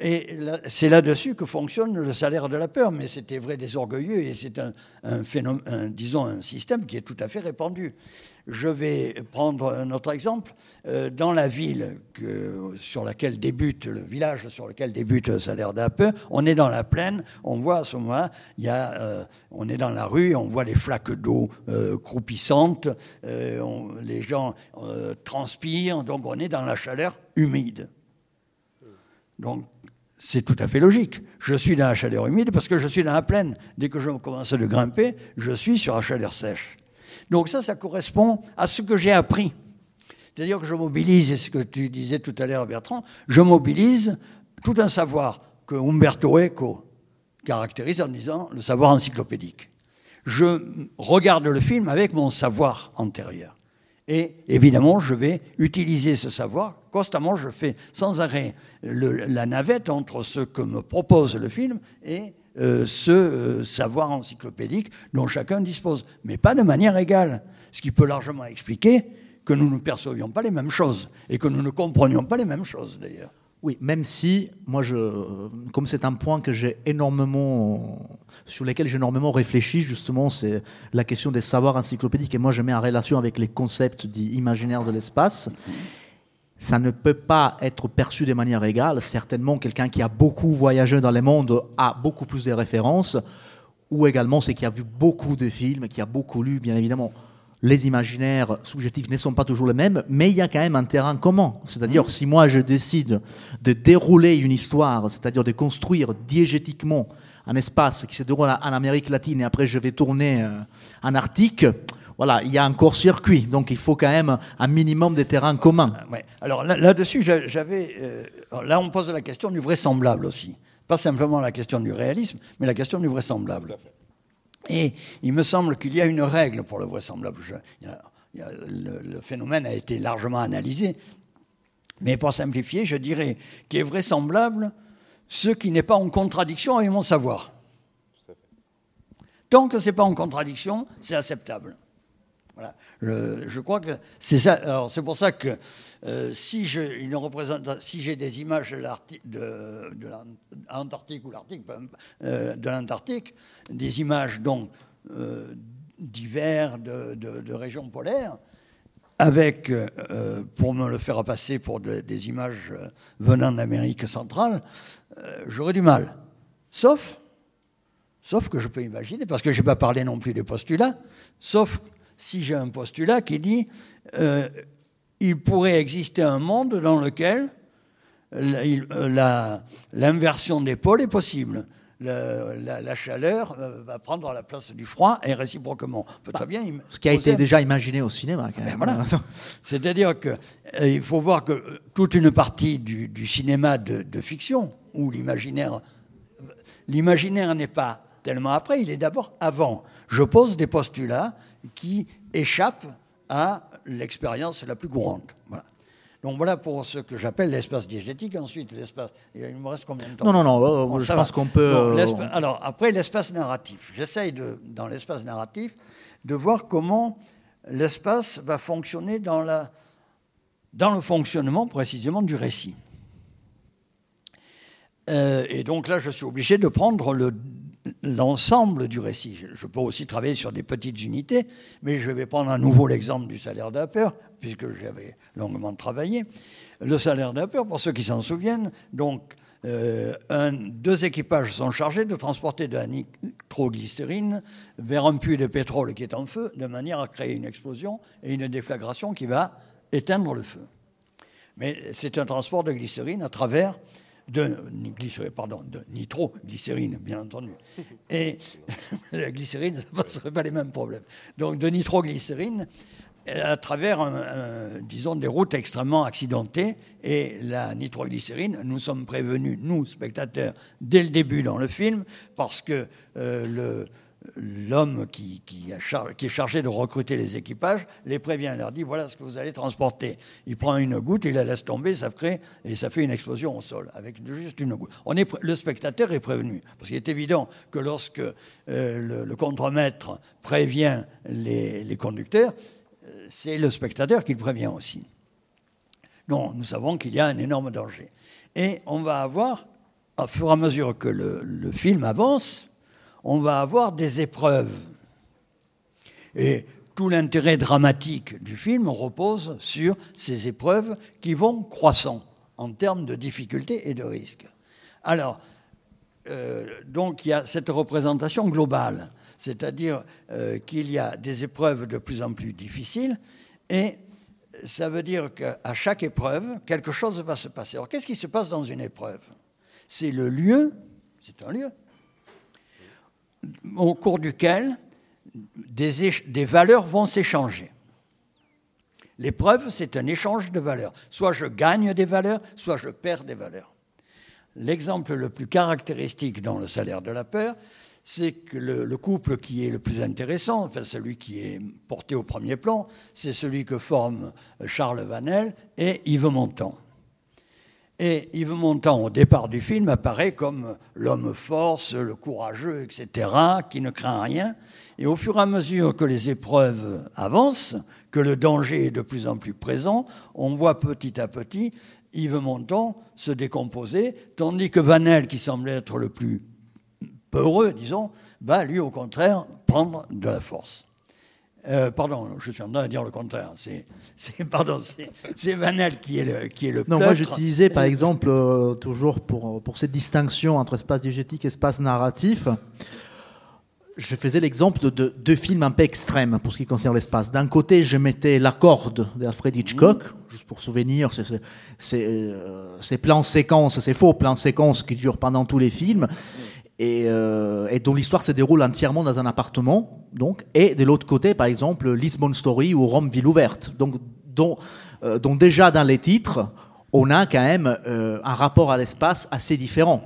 Et c'est là-dessus que fonctionne le salaire de la peur, mais c'était vrai des orgueilleux et c'est un, disons, un système qui est tout à fait répandu. Je vais prendre un autre exemple. Euh, dans la ville sur laquelle débute, le village sur lequel débute le salaire de la peur, on est dans la plaine, on voit à ce moment-là, euh, on est dans la rue, on voit les flaques d'eau euh, croupissantes, les gens transpirent, donc on est dans la chaleur humide. Donc c'est tout à fait logique. Je suis dans la chaleur humide parce que je suis dans la plaine. Dès que je commence à grimper, je suis sur la chaleur sèche. Donc ça, ça correspond à ce que j'ai appris. C'est-à-dire que je mobilise, et ce que tu disais tout à l'heure, Bertrand, je mobilise tout un savoir que Umberto Eco caractérise en disant le savoir encyclopédique. Je regarde le film avec mon savoir antérieur. Et évidemment, je vais utiliser ce savoir. Constamment, je fais sans arrêt la navette entre ce que me propose le film et euh, ce euh, savoir encyclopédique dont chacun dispose, mais pas de manière égale. Ce qui peut largement expliquer que nous ne percevions pas les mêmes choses et que nous ne comprenions pas les mêmes choses d'ailleurs. Oui, même si, moi, je, comme c'est un point que j'ai énormément, sur lequel j'ai énormément réfléchi, justement, c'est la question des savoirs encyclopédiques, et moi je mets en relation avec les concepts dits imaginaires de l'espace. Ça ne peut pas être perçu de manière égale. Certainement, quelqu'un qui a beaucoup voyagé dans le monde a beaucoup plus de références, ou également c'est qui a vu beaucoup de films, qui a beaucoup lu, bien évidemment les imaginaires subjectifs ne sont pas toujours les mêmes, mais il y a quand même un terrain commun. C'est-à-dire, mmh. si moi je décide de dérouler une histoire, c'est-à-dire de construire diégétiquement un espace qui se déroule en Amérique latine et après je vais tourner euh, en Arctique, voilà, il y a un court-circuit. Donc il faut quand même un minimum de terrains communs. Ouais. Alors là-dessus, j'avais. Euh, là, on pose la question du vraisemblable aussi. Pas simplement la question du réalisme, mais la question du vraisemblable. Et il me semble qu'il y a une règle pour le vraisemblable. le, phénomène a été largement analysé, mais pour simplifier, je dirais qu'il est vraisemblable ce qui n'est pas en contradiction avec mon savoir. Tant que ce n'est pas en contradiction, c'est acceptable. Voilà. Je, crois que c'est ça. Alors c'est pour ça que euh, si j'ai des images de l'Antarctique ou l'Arctique, euh, de l'Antarctique, des images donc euh, d'hiver, de, régions polaires, avec, pour me le faire passer pour des images venant d'Amérique centrale, j'aurais du mal. Sauf, sauf que je peux imaginer, parce que je n'ai pas parlé non plus des postulats, sauf si j'ai un postulat qui dit euh, il pourrait exister un monde dans lequel euh, l'inversion des pôles est possible. La, chaleur euh, va prendre la place du froid et réciproquement. Peut très bien ce qui a été déjà imaginé au cinéma. Ben [laughs] C'est-à-dire qu'il faut voir que toute une partie du, cinéma de, de, fiction, où l'imaginaire, l'imaginaire n'est pas tellement après, il est d'abord avant. Je pose des postulats qui échappent à l'expérience la plus courante. Donc voilà pour ce que j'appelle l'espace diégétique. Ensuite, l'espace. Il me reste combien de temps? Non, non, non. Euh, je pense qu'on peut. Euh, alors après, l'espace narratif. J'essaye de, dans l'espace narratif, de voir comment l'espace va fonctionner dans, la, dans le fonctionnement précisément du récit. Euh, et donc là, je suis obligé de prendre le, l'ensemble du récit. Je, peux aussi travailler sur des petites unités, mais je vais prendre à nouveau l'exemple du salaire de la peur, puisque j'avais longuement travaillé. Le salaire de la peur, pour ceux qui s'en souviennent, donc euh, deux équipages sont chargés de transporter de la nitroglycérine vers un puits de pétrole qui est en feu, de manière à créer une explosion et une déflagration qui va éteindre le feu. Mais c'est un transport de glycérine à travers de, glycérine, pardon, de nitroglycérine, bien entendu. [laughs] Et [laughs] la glycérine, ça ne poserait pas les mêmes problèmes. Donc de nitroglycérine à travers, disons, des routes extrêmement accidentées. Et la nitroglycérine, nous sommes prévenus, nous, spectateurs, dès le début dans le film, parce que euh, l'homme qui, est chargé de recruter les équipages les prévient, leur dit voilà ce que vous allez transporter. Il prend une goutte, il la laisse tomber, ça crée et ça fait une explosion au sol avec juste une goutte. Le spectateur est prévenu parce qu'il est évident que lorsque euh, le, le contremaître prévient les, les conducteurs, c'est le spectateur qui le prévient aussi. Non, nous savons qu'il y a un énorme danger. Et on va avoir, au fur et à mesure que le, film avance, on va avoir des épreuves. Et tout l'intérêt dramatique du film repose sur ces épreuves qui vont croissant en termes de difficultés et de risques. Alors, euh, donc il y a cette représentation globale c'est-à-dire euh, qu'il y a des épreuves de plus en plus difficiles, et ça veut dire qu'à chaque épreuve, quelque chose va se passer. Alors qu'est-ce qui se passe dans une épreuve? C'est le lieu, c'est un lieu, au cours duquel des, valeurs vont s'échanger. L'épreuve, c'est un échange de valeurs. Soit je gagne des valeurs, soit je perds des valeurs. L'exemple le plus caractéristique dans le salaire de la peur, c'est que le, couple qui est le plus intéressant, enfin celui qui est porté au premier plan, c'est celui que forment Charles Vanel et Yves Montand. Et Yves Montand, au départ du film, apparaît comme l'homme force, le courageux, etc., qui ne craint rien. Et au fur et à mesure que les épreuves avancent, que le danger est de plus en plus présent, on voit petit à petit Yves Montand se décomposer, tandis que Vanel, qui semble être le plus heureux, disons, va lui au contraire prendre de la force. Euh, pardon, je suis en train de dire le contraire. C'est, pardon, c'est, Vanel qui est le qui est le. Non, moi j'utilisais par exemple euh, toujours pour pour cette distinction entre espace diégétique et espace narratif. Je faisais l'exemple de deux films un peu extrêmes pour ce qui concerne l'espace. D'un côté, je mettais La Corde d'Alfred Hitchcock, mmh. juste pour souvenir, c'est euh, ces plans séquences, ces faux plans séquences qui durent pendant tous les films et, euh, et dont l'histoire se déroule entièrement dans un appartement. Donc, et de l'autre côté, par exemple, Lisbon Story ou Rome Ville ouverte. Donc, dont, euh, dont déjà dans les titres, on a quand même euh, un rapport à l'espace assez différent.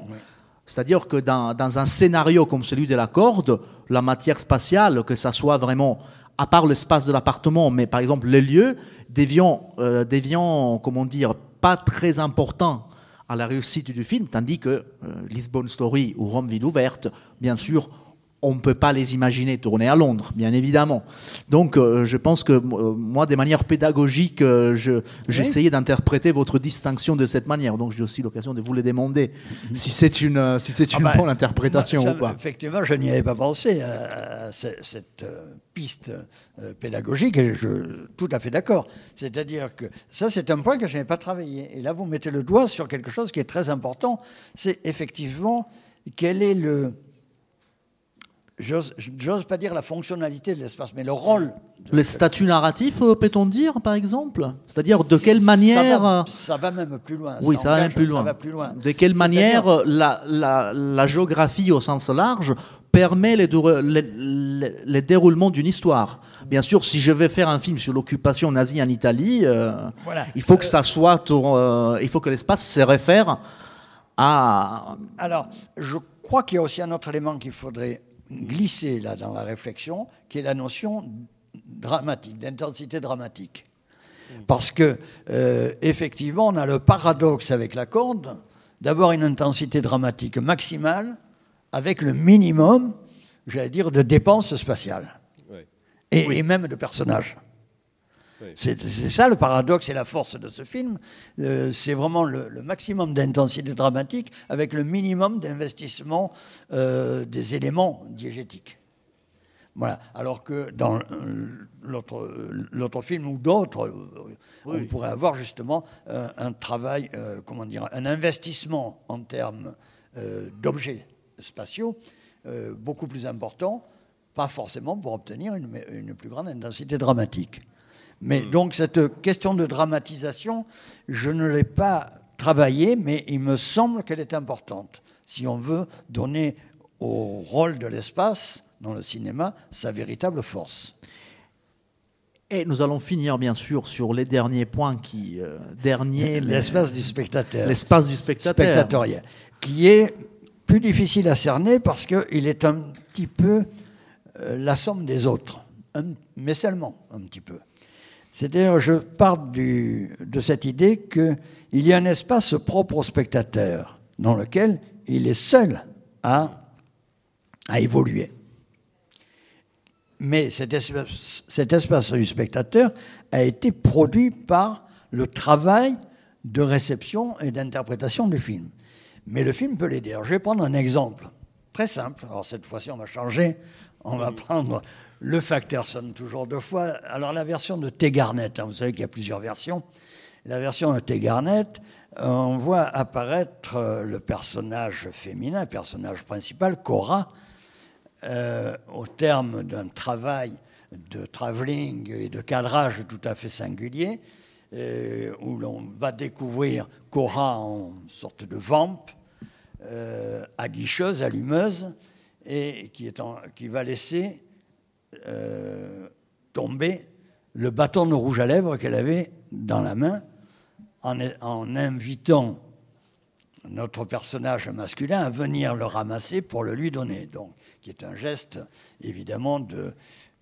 C'est-à-dire que dans, dans, un scénario comme celui de la corde, la matière spatiale, que ça soit vraiment, à part l'espace de l'appartement, mais par exemple les lieux, deviennent, euh, comment dire, pas très importants la réussite du film, tandis que euh, Lisbon Story ou Rome Ville ouverte, bien sûr, on ne peut pas les imaginer tourner à Londres, bien évidemment. Donc, euh, je pense que euh, moi, de manière pédagogique, j'essayais d'interpréter votre distinction de cette manière. Donc, j'ai aussi l'occasion de vous le demander mhm. si c'est une, si c'est ah une ben, bonne interprétation ou pas. Effectivement, je n'y avais pas pensé à, cette piste euh, pédagogique, et je suis tout à fait d'accord. C'est-à-dire que ça, c'est un point que je n'ai pas travaillé. Et là, vous mettez le doigt sur quelque chose qui est très important. C'est effectivement quel est le, j'ose pas dire la fonctionnalité de l'espace, mais le rôle. Le statut narratif, euh, peut-on dire, par exemple? C'est-à-dire de quelle manière. Euh, ça va, même plus loin. Oui, ça, va même plus loin. De quelle manière la, la, la, géographie au sens large permet les, les, déroulements d'une histoire? Bien sûr, si je vais faire un film sur l'occupation nazie en Italie, euh, il faut que ça soit. il faut que l'espace se réfère à. Alors, je crois qu'il y a aussi un autre élément qu'il faudrait glisser là dans la réflexion, qui est la notion dramatique, d'intensité dramatique. Parce que, euh, effectivement, on a le paradoxe avec la corde d'avoir une intensité dramatique maximale avec le minimum, j'allais dire, de dépenses spatiales. Et, même de personnages. C'est ça le paradoxe et la force de ce film. Euh, c'est vraiment le, maximum d'intensité dramatique avec le minimum d'investissement euh, des éléments diégétiques. Voilà. Alors que dans l'autre film ou d'autres, on pourrait avoir justement un travail, comment dire, un investissement en termes d'objets spatiaux beaucoup plus important pas forcément pour obtenir une, plus grande intensité dramatique. Mais hmm. donc cette question de dramatisation, je ne l'ai pas travaillée, mais il me semble qu'elle est importante si on veut donner au rôle de l'espace dans le cinéma sa véritable force. Et nous allons finir bien sûr sur les derniers points qui euh, dernier l'espace du spectateur, l'espace du spectateur, spectatoriel, qui est plus difficile à cerner parce qu'il est un petit peu euh, la somme des autres, mais seulement un petit peu. C'est-à-dire, je pars de cette idée qu'il y a un espace propre au spectateur dans lequel il est seul à, à évoluer. Mais cet espace, cet espace du spectateur a été produit par le travail de réception et d'interprétation du film. Mais le film peut l'aider. je vais prendre un exemple très simple. Alors cette fois-ci, on va changer on va prendre le facteur sonne toujours deux fois. Alors la version de T. Hein, vous savez qu'il y a plusieurs versions. La version de T. Euh, on voit apparaître euh, le personnage féminin, personnage principal, Cora, euh, au terme d'un travail de travelling et de cadrage tout à fait singulier, où l'on va découvrir Cora en sorte de vamp, aguicheuse, allumeuse, et qui va laisser euh, tomber le bâton de rouge à lèvres qu'elle avait dans la main en, invitant notre personnage masculin à venir le ramasser pour le lui donner. Donc, qui est un geste évidemment de,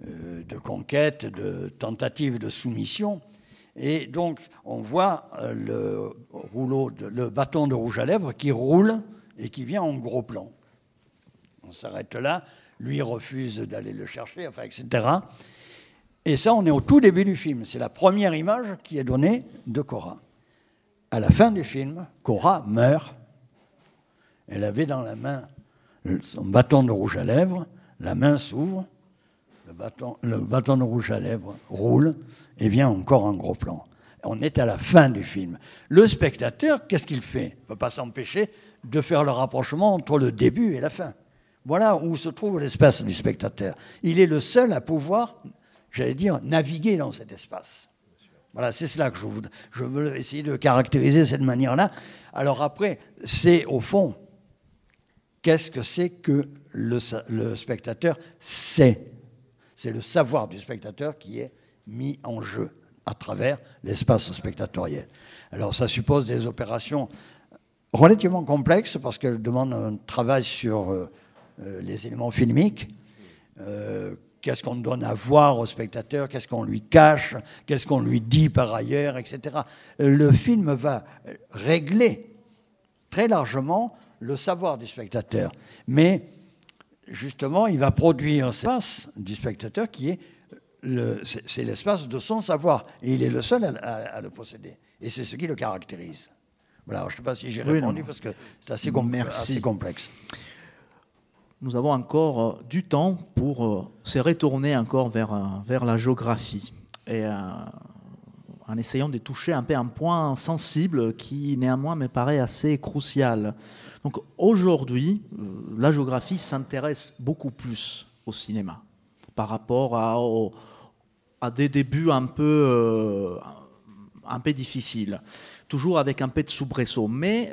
euh, de conquête, de tentative de soumission. Et donc, on voit euh, le, rouleau le bâton de rouge à lèvres qui roule et qui vient en gros plan on s'arrête là, lui refuse d'aller le chercher, enfin, etc. Et ça, on est au tout début du film. C'est la première image qui est donnée de Cora. À la fin du film, Cora meurt. Elle avait dans la main son bâton de rouge à lèvres, la main s'ouvre, le bâton, le bâton de rouge à lèvres roule et vient encore en gros plan. On est à la fin du film. Le spectateur, qu'est-ce qu'il fait? Il ne peut pas s'empêcher de faire le rapprochement entre le début et la fin. Voilà où se trouve l'espace du spectateur. Il est le seul à pouvoir, j'allais dire, naviguer dans cet espace. Voilà, c'est cela que je veux, essayer de caractériser de cette manière-là. Alors après, c'est au fond, qu'est-ce que c'est que le, le spectateur sait? C'est le savoir du spectateur qui est mis en jeu à travers l'espace spectatoriel. Alors ça suppose des opérations relativement complexes parce qu'elles demandent un travail sur euh, les éléments filmiques. Euh, qu'est-ce qu'on donne à voir au spectateur, qu'est-ce qu'on lui cache, qu'est-ce qu'on lui dit par ailleurs, etc. Le film va régler très largement le savoir du spectateur. Mais justement, il va produire un espace du spectateur qui est c'est l'espace de son savoir. Et il est le seul à, le posséder. Et c'est ce qui le caractérise. Voilà, je ne sais pas si j'ai répondu parce que c'est assez, assez complexe nous avons encore euh, du temps pour euh, se retourner encore vers, euh, vers la géographie. Et en essayant de toucher un peu un point sensible qui néanmoins me paraît assez crucial. Donc aujourd'hui, la géographie s'intéresse beaucoup plus au cinéma par rapport à, des débuts un peu, un peu difficiles, toujours avec un peu de soubresaut. Mais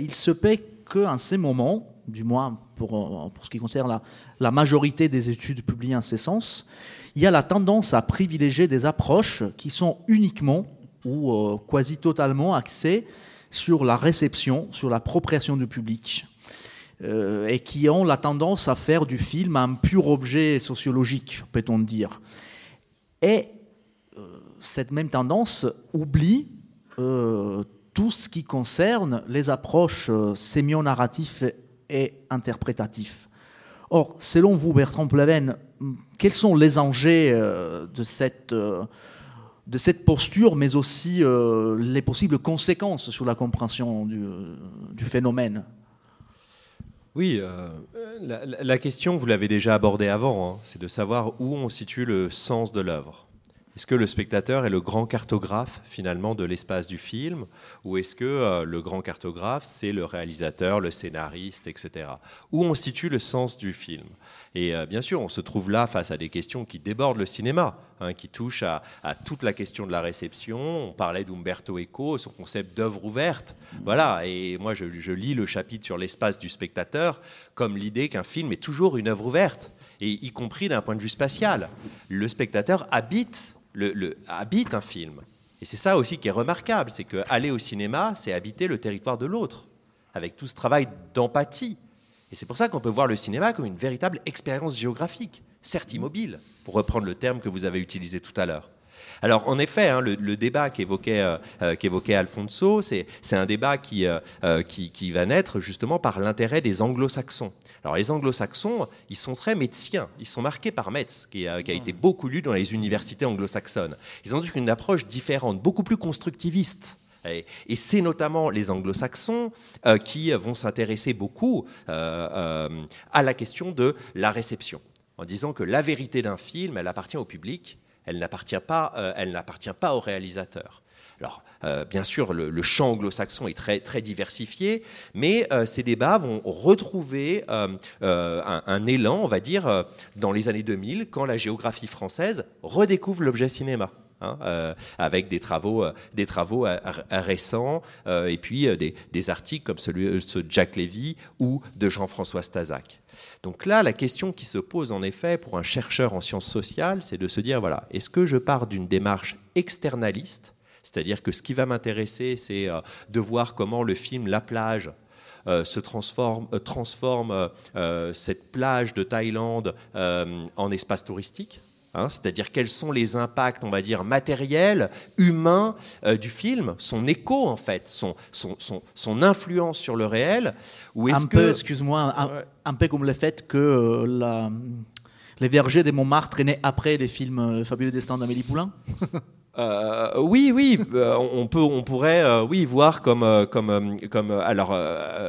il se peut qu'en ces moments, du moins pour, euh, pour ce qui concerne la, majorité des études publiées en ce sens, il y a la tendance à privilégier des approches qui sont uniquement ou euh, quasi totalement axées sur la réception, sur l'appropriation du public, euh, et qui ont la tendance à faire du film un pur objet sociologique, peut-on dire. Et cette même tendance oublie tout ce qui concerne les approches sémio-narratives et interprétatif. Or, selon vous, Bertrand Plaven, quels sont les enjeux euh, de cette, euh, de cette posture, mais aussi euh, les possibles conséquences sur la compréhension du, du phénomène? Oui, la, la, question, vous l'avez déjà abordée avant, hein, c'est de savoir où on situe le sens de l'œuvre. Est-ce que le spectateur est le grand cartographe finalement de l'espace du film ou est-ce que euh, le grand cartographe c'est le réalisateur, le scénariste, etc. Où on situe le sens du film? Et euh, bien sûr, on se trouve là face à des questions qui débordent le cinéma, hein, qui touchent à, toute la question de la réception. On parlait d'Umberto Eco, son concept d'œuvre ouverte. Voilà, et moi je, je lis le chapitre sur l'espace du spectateur comme l'idée qu'un film est toujours une œuvre ouverte, et y compris d'un point de vue spatial. Le spectateur habite le, habite un film. Et c'est ça aussi qui est remarquable, c'est qu'aller au cinéma, c'est habiter le territoire de l'autre, avec tout ce travail d'empathie. Et c'est pour ça qu'on peut voir le cinéma comme une véritable expérience géographique, certes immobile, pour reprendre le terme que vous avez utilisé tout à l'heure. Alors, en effet, hein, le, débat qu'évoquait euh, euh Alfonso, c'est un débat euh, euh, qui, qui, va naître justement par l'intérêt des anglo-saxons. Alors, les anglo-saxons, ils sont très médeciens. Ils sont marqués par Metz, qui a, été beaucoup lu dans les universités anglo-saxonnes. Ils ont une approche différente, beaucoup plus constructiviste. Et, c'est notamment les anglo-saxons qui vont s'intéresser beaucoup à la question de la réception, en disant que la vérité d'un film, elle appartient au public, elle n'appartient pas, euh, elle n'appartient pas au réalisateur. Alors, euh, bien sûr, le, champ anglo-saxon est très, très diversifié, mais euh, ces débats vont retrouver un, élan, on va dire, dans les années 2000, quand la géographie française redécouvre l'objet cinéma. Hein, avec des travaux, des travaux récents et puis des, des, articles comme celui de Jack Levy ou de Jean-François Stazac. Donc là, la question qui se pose en effet pour un chercheur en sciences sociales, c'est de se dire, voilà, est-ce que je pars d'une démarche externaliste, c'est-à-dire que ce qui va m'intéresser, c'est euh, de voir comment le film La plage euh, se transforme, euh, transforme cette plage de Thaïlande en espace touristique Hein, c'est-à-dire quels sont les impacts, on va dire, matériels, humains du film, son écho en fait, son, son, son, influence sur le réel. Ou un que... peu, excuse-moi, un, peu comme le fait que la, les vergers de Montmartre est né après les films Fabuleux Destin d'Amélie Poulain [laughs] Euh, oui, oui, euh, on peut, on pourrait, euh, oui, voir comme, comme, comme. Alors,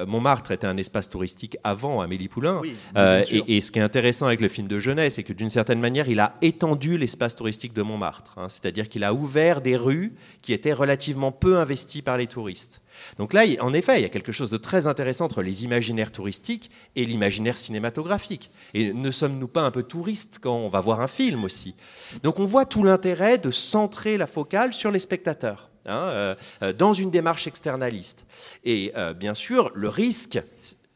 Montmartre était un espace touristique avant Amélie Poulain. et, ce qui est intéressant avec le film de jeunesse, c'est que d'une certaine manière, il a étendu l'espace touristique de Montmartre. Hein. C'est-à-dire qu'il a ouvert des rues qui étaient relativement peu investies par les touristes. Donc là, en effet, il y a quelque chose de très intéressant entre les imaginaires touristiques et l'imaginaire cinématographique. Et ne sommes-nous pas un peu touristes quand on va voir un film aussi? Donc on voit tout l'intérêt de centrer la focale sur les spectateurs. Hein, euh, euh, dans une démarche externaliste. Et euh, bien sûr, le risque,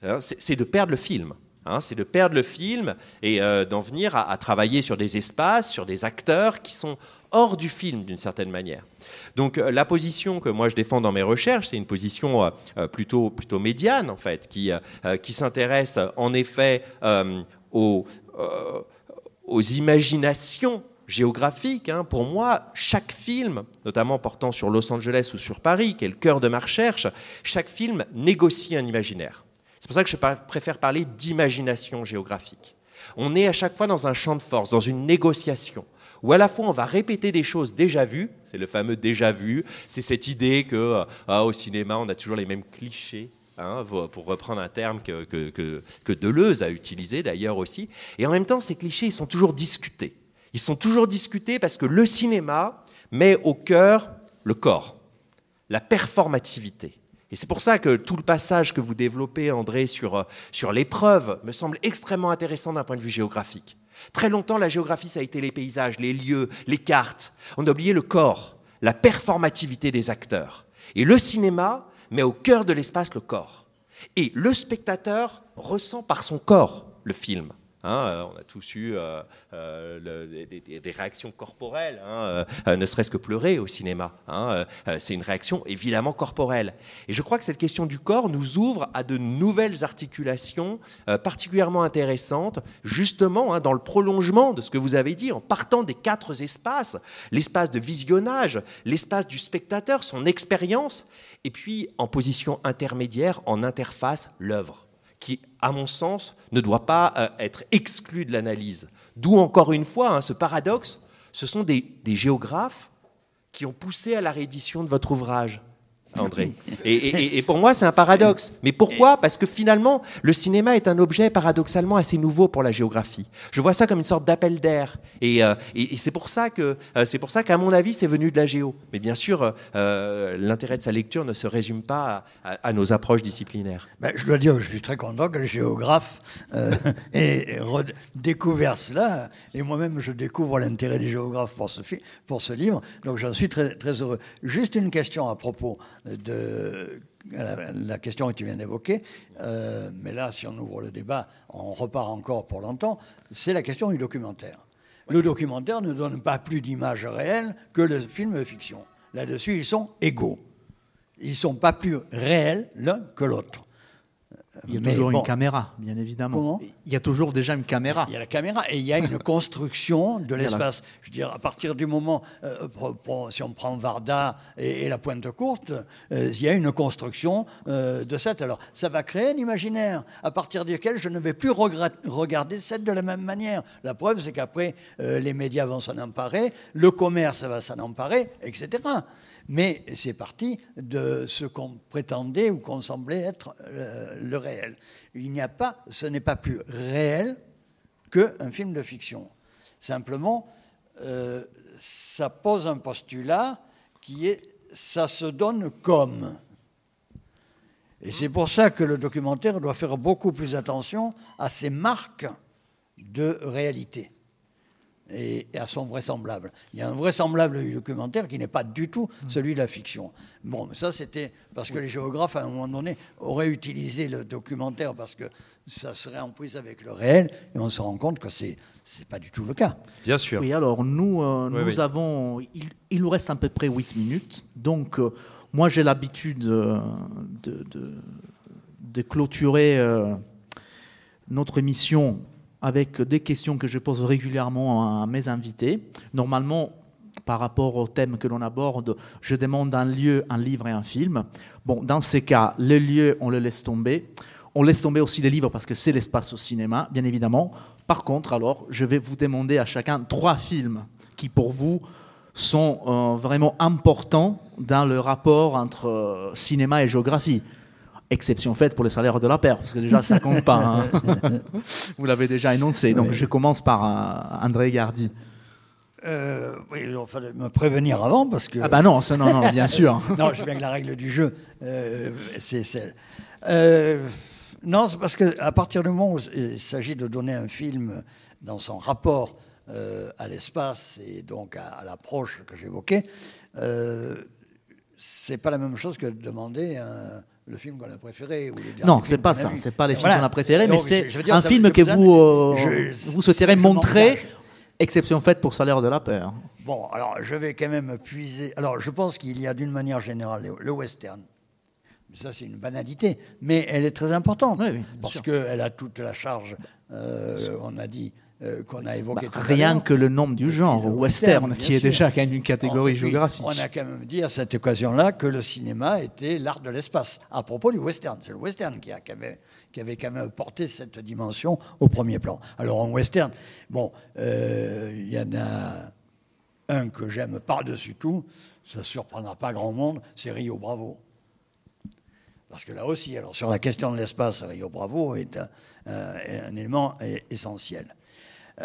hein, c'est de perdre le film. Hein, c'est de perdre le film et d'en venir à, travailler sur des espaces, sur des acteurs qui sont hors du film d'une certaine manière. Donc euh, la position que moi je défends dans mes recherches, c'est une position euh, euh, plutôt, plutôt médiane en fait, qui, qui s'intéresse en effet aux, aux imaginations géographiques. Hein. Pour moi, chaque film, notamment portant sur Los Angeles ou sur Paris, qui est le cœur de ma recherche, chaque film négocie un imaginaire. C'est pour ça que je préfère parler d'imagination géographique. On est à chaque fois dans un champ de force, dans une négociation où à la fois on va répéter des choses déjà vues, c'est le fameux déjà vu, c'est cette idée que ah, au cinéma on a toujours les mêmes clichés. Hein, pour reprendre un terme que, que, Deleuze a utilisé d'ailleurs aussi. Et en même temps, ces clichés, ils sont toujours discutés. Ils sont toujours discutés parce que le cinéma met au cœur le corps, la performativité. Et c'est pour ça que tout le passage que vous développez, André, sur, sur l'épreuve me semble extrêmement intéressant d'un point de vue géographique. Très longtemps, la géographie, ça a été les paysages, les lieux, les cartes. On a oublié le corps, la performativité des acteurs. Et le cinéma met au cœur de l'espace le corps. Et le spectateur ressent par son corps le film. Hein, euh, on a tous eu euh, euh, des, réactions corporelles, hein, ne serait-ce que pleurer au cinéma. Hein, c'est une réaction évidemment corporelle. Et je crois que cette question du corps nous ouvre à de nouvelles articulations particulièrement intéressantes, justement dans le prolongement de ce que vous avez dit, en partant des quatre espaces, l'espace de visionnage, l'espace du spectateur, son expérience, et puis en position intermédiaire, en interface, l'œuvre qui, à mon sens, ne doit pas euh, être exclu de l'analyse. D'où encore une fois hein, ce paradoxe, ce sont des, géographes qui ont poussé à la réédition de votre ouvrage André. [laughs] Et, pour moi, c'est un paradoxe. Mais pourquoi? Parce que finalement, le cinéma est un objet paradoxalement assez nouveau pour la géographie. Je vois ça comme une sorte d'appel d'air. Et, euh, c'est pour ça que, euh, c'est pour ça qu'à mon avis, c'est venu de la géo. Mais bien sûr, euh, l'intérêt de sa lecture ne se résume pas à, nos approches disciplinaires. Ben, je dois dire, je suis très content que le géographe [laughs] ait découvert cela. Et moi-même, je découvre l'intérêt des géographes pour ce, pour ce livre. Donc, j'en suis très, très heureux. Juste une question à propos de la, question que tu viens d'évoquer, euh, mais là, si on ouvre le débat, on repart encore pour longtemps, c'est la question du documentaire. Le documentaire ne donne pas plus d'image réelle que le film de fiction. Là-dessus, ils sont égaux. Ils ne sont pas plus réels l'un que l'autre. Il y a toujours une caméra, bien évidemment. il y a toujours déjà une caméra. Il y a la caméra et il y a une construction de [laughs] l'espace. Je veux dire, à partir du moment, euh, si on prend Varda et, la Pointe Courte, euh, il y a une construction euh, de cette. Alors, ça va créer un imaginaire à partir duquel je ne vais plus regarder cette de la même manière. La preuve, c'est qu'après, les médias vont s'en emparer, le commerce va s'en emparer, etc mais c'est parti de ce qu'on prétendait ou qu'on semblait être euh, le réel. Il n'y a pas, ce n'est pas plus réel qu'un film de fiction. Simplement, euh, ça pose un postulat qui est ça se donne comme. Et c'est pour ça que le documentaire doit faire beaucoup plus attention à ces marques de réalité et, à son vraisemblable. Il y a un vraisemblable du documentaire qui n'est pas du tout celui de la fiction. Bon, mais ça c'était parce que les géographes à un moment donné auraient utilisé le documentaire parce que ça serait en prise avec le réel et on se rend compte que c'est c'est pas du tout le cas. Bien sûr. Oui, alors nous, euh, nous avons, il, nous reste à peu près 8 minutes. Donc, euh, moi, j'ai l'habitude euh, de, de, de, clôturer notre émission avec des questions que je pose régulièrement à mes invités. Normalement, par rapport au thème que l'on aborde, je demande un lieu, un livre et un film. Bon, dans ces cas, le lieu, on le laisse tomber. On laisse tomber aussi les livres parce que c'est l'espace au cinéma, bien évidemment. Par contre, alors, je vais vous demander à chacun trois films qui, pour vous, sont euh, vraiment importants dans le rapport entre euh, cinéma et géographie. Exception faite pour le salaire de la paire, parce que déjà ça compte pas. Hein. [laughs] Vous l'avez déjà énoncé. Donc je commence par euh, André Gardi. Euh, oui, il fallait me prévenir avant parce que. Ah bah non, ça, non, non, bien [laughs] sûr. non, je bien que la règle du jeu, euh, c'est celle. Euh, non, c'est parce qu'à partir du moment où il s'agit de donner un film dans son rapport à l'espace et donc à, l'approche que j'évoquais, c'est pas la même chose que de demander un le film qu'on a préféré. Ou non, c'est pas ça. C'est pas les films qu'on a préférés, mais c'est un film que vous, euh, vous souhaiterez montrer, exception faite pour Salaire de la Peur. Bon, alors je vais quand même puiser. Alors je pense qu'il y a d'une manière générale le western. Ça, c'est une banalité, mais elle est très importante parce qu'elle a toute la charge, euh, on a dit, euh, qu'on a évoqué bah, Rien que le nom du genre, western, qui est déjà quand même une catégorie géographique. On a quand même dit à cette occasion-là que le cinéma était l'art de l'espace, à propos du western. C'est le western qui, a, qui, avait, quand même porté cette dimension au premier plan. Alors en western, bon, euh, il y en a un que j'aime par-dessus tout, ça ne surprendra pas grand monde, c'est Rio Bravo. Parce que là aussi, alors sur la question de l'espace, Rio Bravo est un élément essentiel.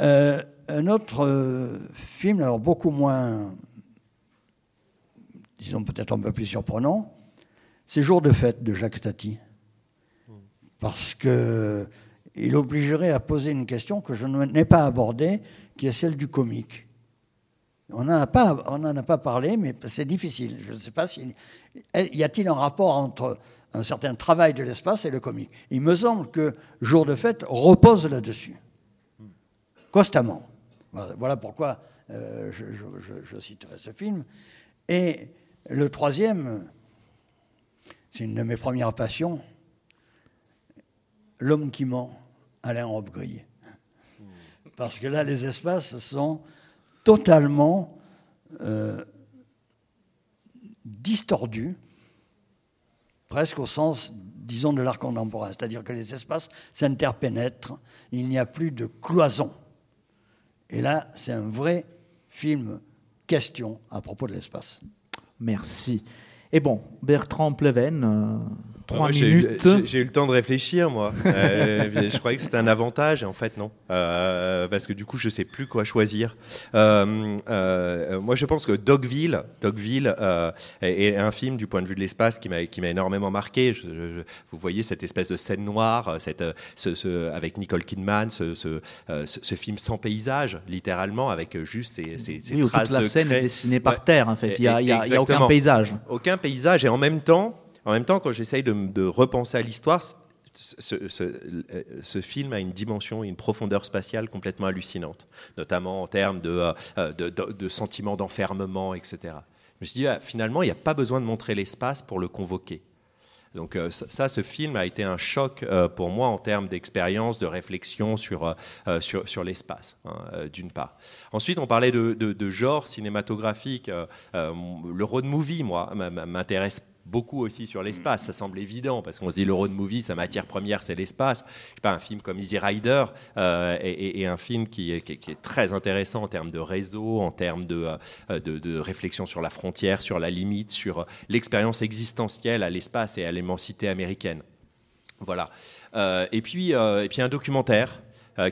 Euh, un autre euh, film, alors beaucoup moins, disons peut-être un peu plus surprenant, c'est Jour de fête de Jacques Tati. Parce que il obligerait à poser une question que je n'ai pas abordée, qui est celle du comique. On n'en a, pas, parlé, mais c'est difficile. Je ne sais pas si. Y a-t-il un rapport entre un certain travail de l'espace et le comique Il me semble que Jour de fête repose là-dessus constamment. Voilà pourquoi euh, je, citerai ce film. Et le troisième, c'est une de mes premières passions, L'homme qui ment, Alain Robbe-Gris. Parce que là, les espaces sont totalement euh, distordus, presque au sens, disons, de l'art contemporain. C'est-à-dire que les espaces s'interpénètrent, il n'y a plus de cloison. Et là, c'est un vrai film questions à propos de l'espace. Merci. Et bon, Bertrand Pleven, euh, trois Ouais, j'ai eu- minutes. J'ai eu le temps de réfléchir, moi. [laughs] Euh, je croyais que c'était un avantage, et en fait, non. Euh, parce que du coup, je sais plus quoi choisir. Euh, euh, moi, je pense que Dogville, Dogville euh, est, est un film du point de vue de l'espace qui m'a qui m'a énormément marqué. Je- je- vous voyez cette espèce de scène noire, cette, ce, ce- avec Nicole Kidman, ce, ce, ce- ce film sans paysage, littéralement, avec juste ces, ces, ces Oui, où traces toute la de scène craie. est dessinée par Ouais. terre, en fait. Il n'y a, aucun paysage. aucun paysage et en même temps, en même temps, quand j'essaye de, repenser à l'histoire, euh, ce film a une dimension, une profondeur spatiale complètement hallucinante, notamment en termes de, euh, euh, de, sentiments d'enfermement, etc. Je me suis dit, ah, finalement, il n'y a pas besoin de montrer l'espace pour le convoquer. Donc ça, ce film a été un choc pour moi en termes d'expérience, de réflexion sur, sur, l'espace, hein, d'une part. Ensuite, on parlait de, de- genre cinématographique. le road movie, moi, m'intéresse beaucoup aussi sur l'espace. Ça semble évident parce qu'on se dit le road movie, sa matière première, c'est l'espace. Je sais pas, un film comme Easy Rider euh, est un film qui est, qui est- qui est très intéressant en termes de réseau, en termes de, euh, de, de réflexion sur la frontière, sur la limite, sur euh, l'expérience existentielle à l'espace et à l'immensité américaine. Voilà. Euh, et, puis, euh, et puis un documentaire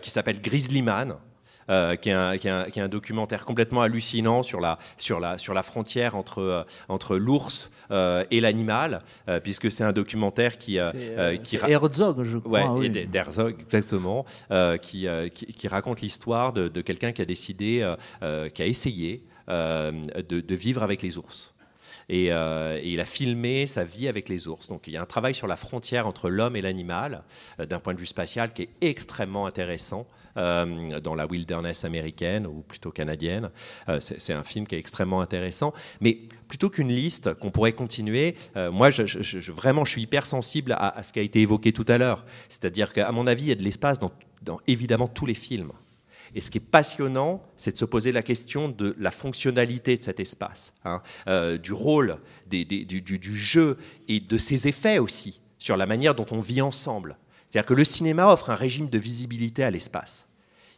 qui s'appelle Grizzly Man. Euh, qui, est un, qui est un- qui est un documentaire complètement hallucinant sur la, sur la, sur la frontière entre, euh, entre l'ours euh, et l'animal, euh, puisque c'est un documentaire qui, C'est qui Herzog, je crois. Ouais, oui. et d'E- d'Herzog, exactement, qui, qui, raconte l'histoire de, de quelqu'un qui a décidé, qui a essayé de, de vivre avec les ours. Et, euh, et il a filmé sa vie avec les ours. Donc il y a un travail sur la frontière entre l'homme et l'animal, euh, d'un point de vue spatial, qui est extrêmement intéressant euh, dans la wilderness américaine, ou plutôt canadienne. C'est un film qui est extrêmement intéressant. Mais plutôt qu'une liste qu'on pourrait continuer, moi, je, je- vraiment, je suis hyper sensible à, ce qui a été évoqué tout à l'heure. C'est-à-dire qu'à mon avis, il y a de l'espace dans évidemment tous les films. Et ce qui est passionnant, c'est de se poser la question de la fonctionnalité de cet espace, hein, euh, du rôle, du, jeu et de ses effets aussi sur la manière dont on vit ensemble. C'est-à-dire que le cinéma offre un régime de visibilité à l'espace.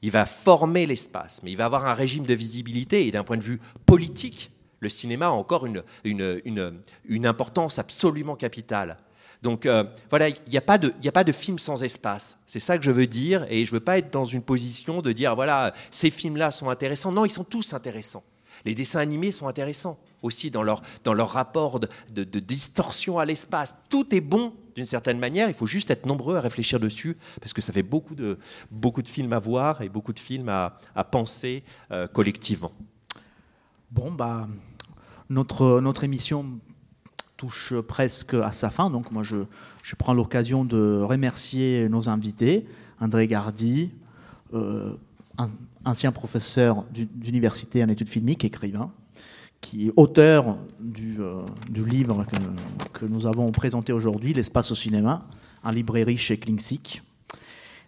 Il va former l'espace, mais il va avoir un régime de visibilité et d'un point de vue politique, le cinéma a encore une importance absolument capitale. Donc euh, voilà, il n'y a, pas de- film sans espace. C'est ça que je veux dire. Et je ne veux pas être dans une position de dire, voilà, ces films-là sont intéressants. Non, ils sont tous intéressants. Les dessins animés sont intéressants aussi dans leur, rapport de, distorsion à l'espace. Tout est bon d'une certaine manière. Il faut juste être nombreux à réfléchir dessus parce que ça fait beaucoup de, films à voir et beaucoup de films à, penser euh, collectivement. Bon, bah, notre émission touche presque à sa fin. Donc, moi, je, je prends l'occasion de remercier nos invités André Gardy, euh, ancien professeur d'u- d'université en études filmiques, écrivain, qui est auteur du, euh, du livre que, que nous avons présenté aujourd'hui, L'espace au cinéma, en librairie chez Klingsik.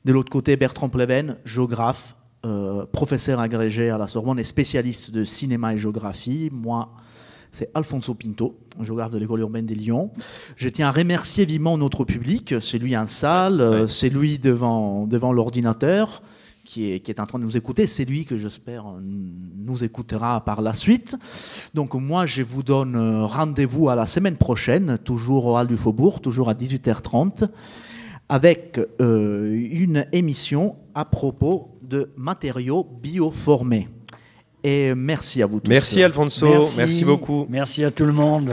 De l'autre côté, Bertrand Pleven, géographe, euh, professeur agrégé à la Sorbonne et spécialiste de cinéma et géographie. Moi, c'est Alfonso Pinto, géographe de l'école urbaine des Lyon. Je tiens à remercier vivement notre public, celui en salle, Ouais. celui devant, devant l'ordinateur, qui est, qui est en train de nous écouter, c'est lui que j'espère nous écoutera par la suite. Donc moi, je vous donne rendez-vous à la semaine prochaine, toujours au Hall du Faubourg, toujours à 18h30 avec euh, une émission à propos de matériaux bioformés. Et merci à vous tous. Merci Alfonso, merci beaucoup. Merci à tout le monde.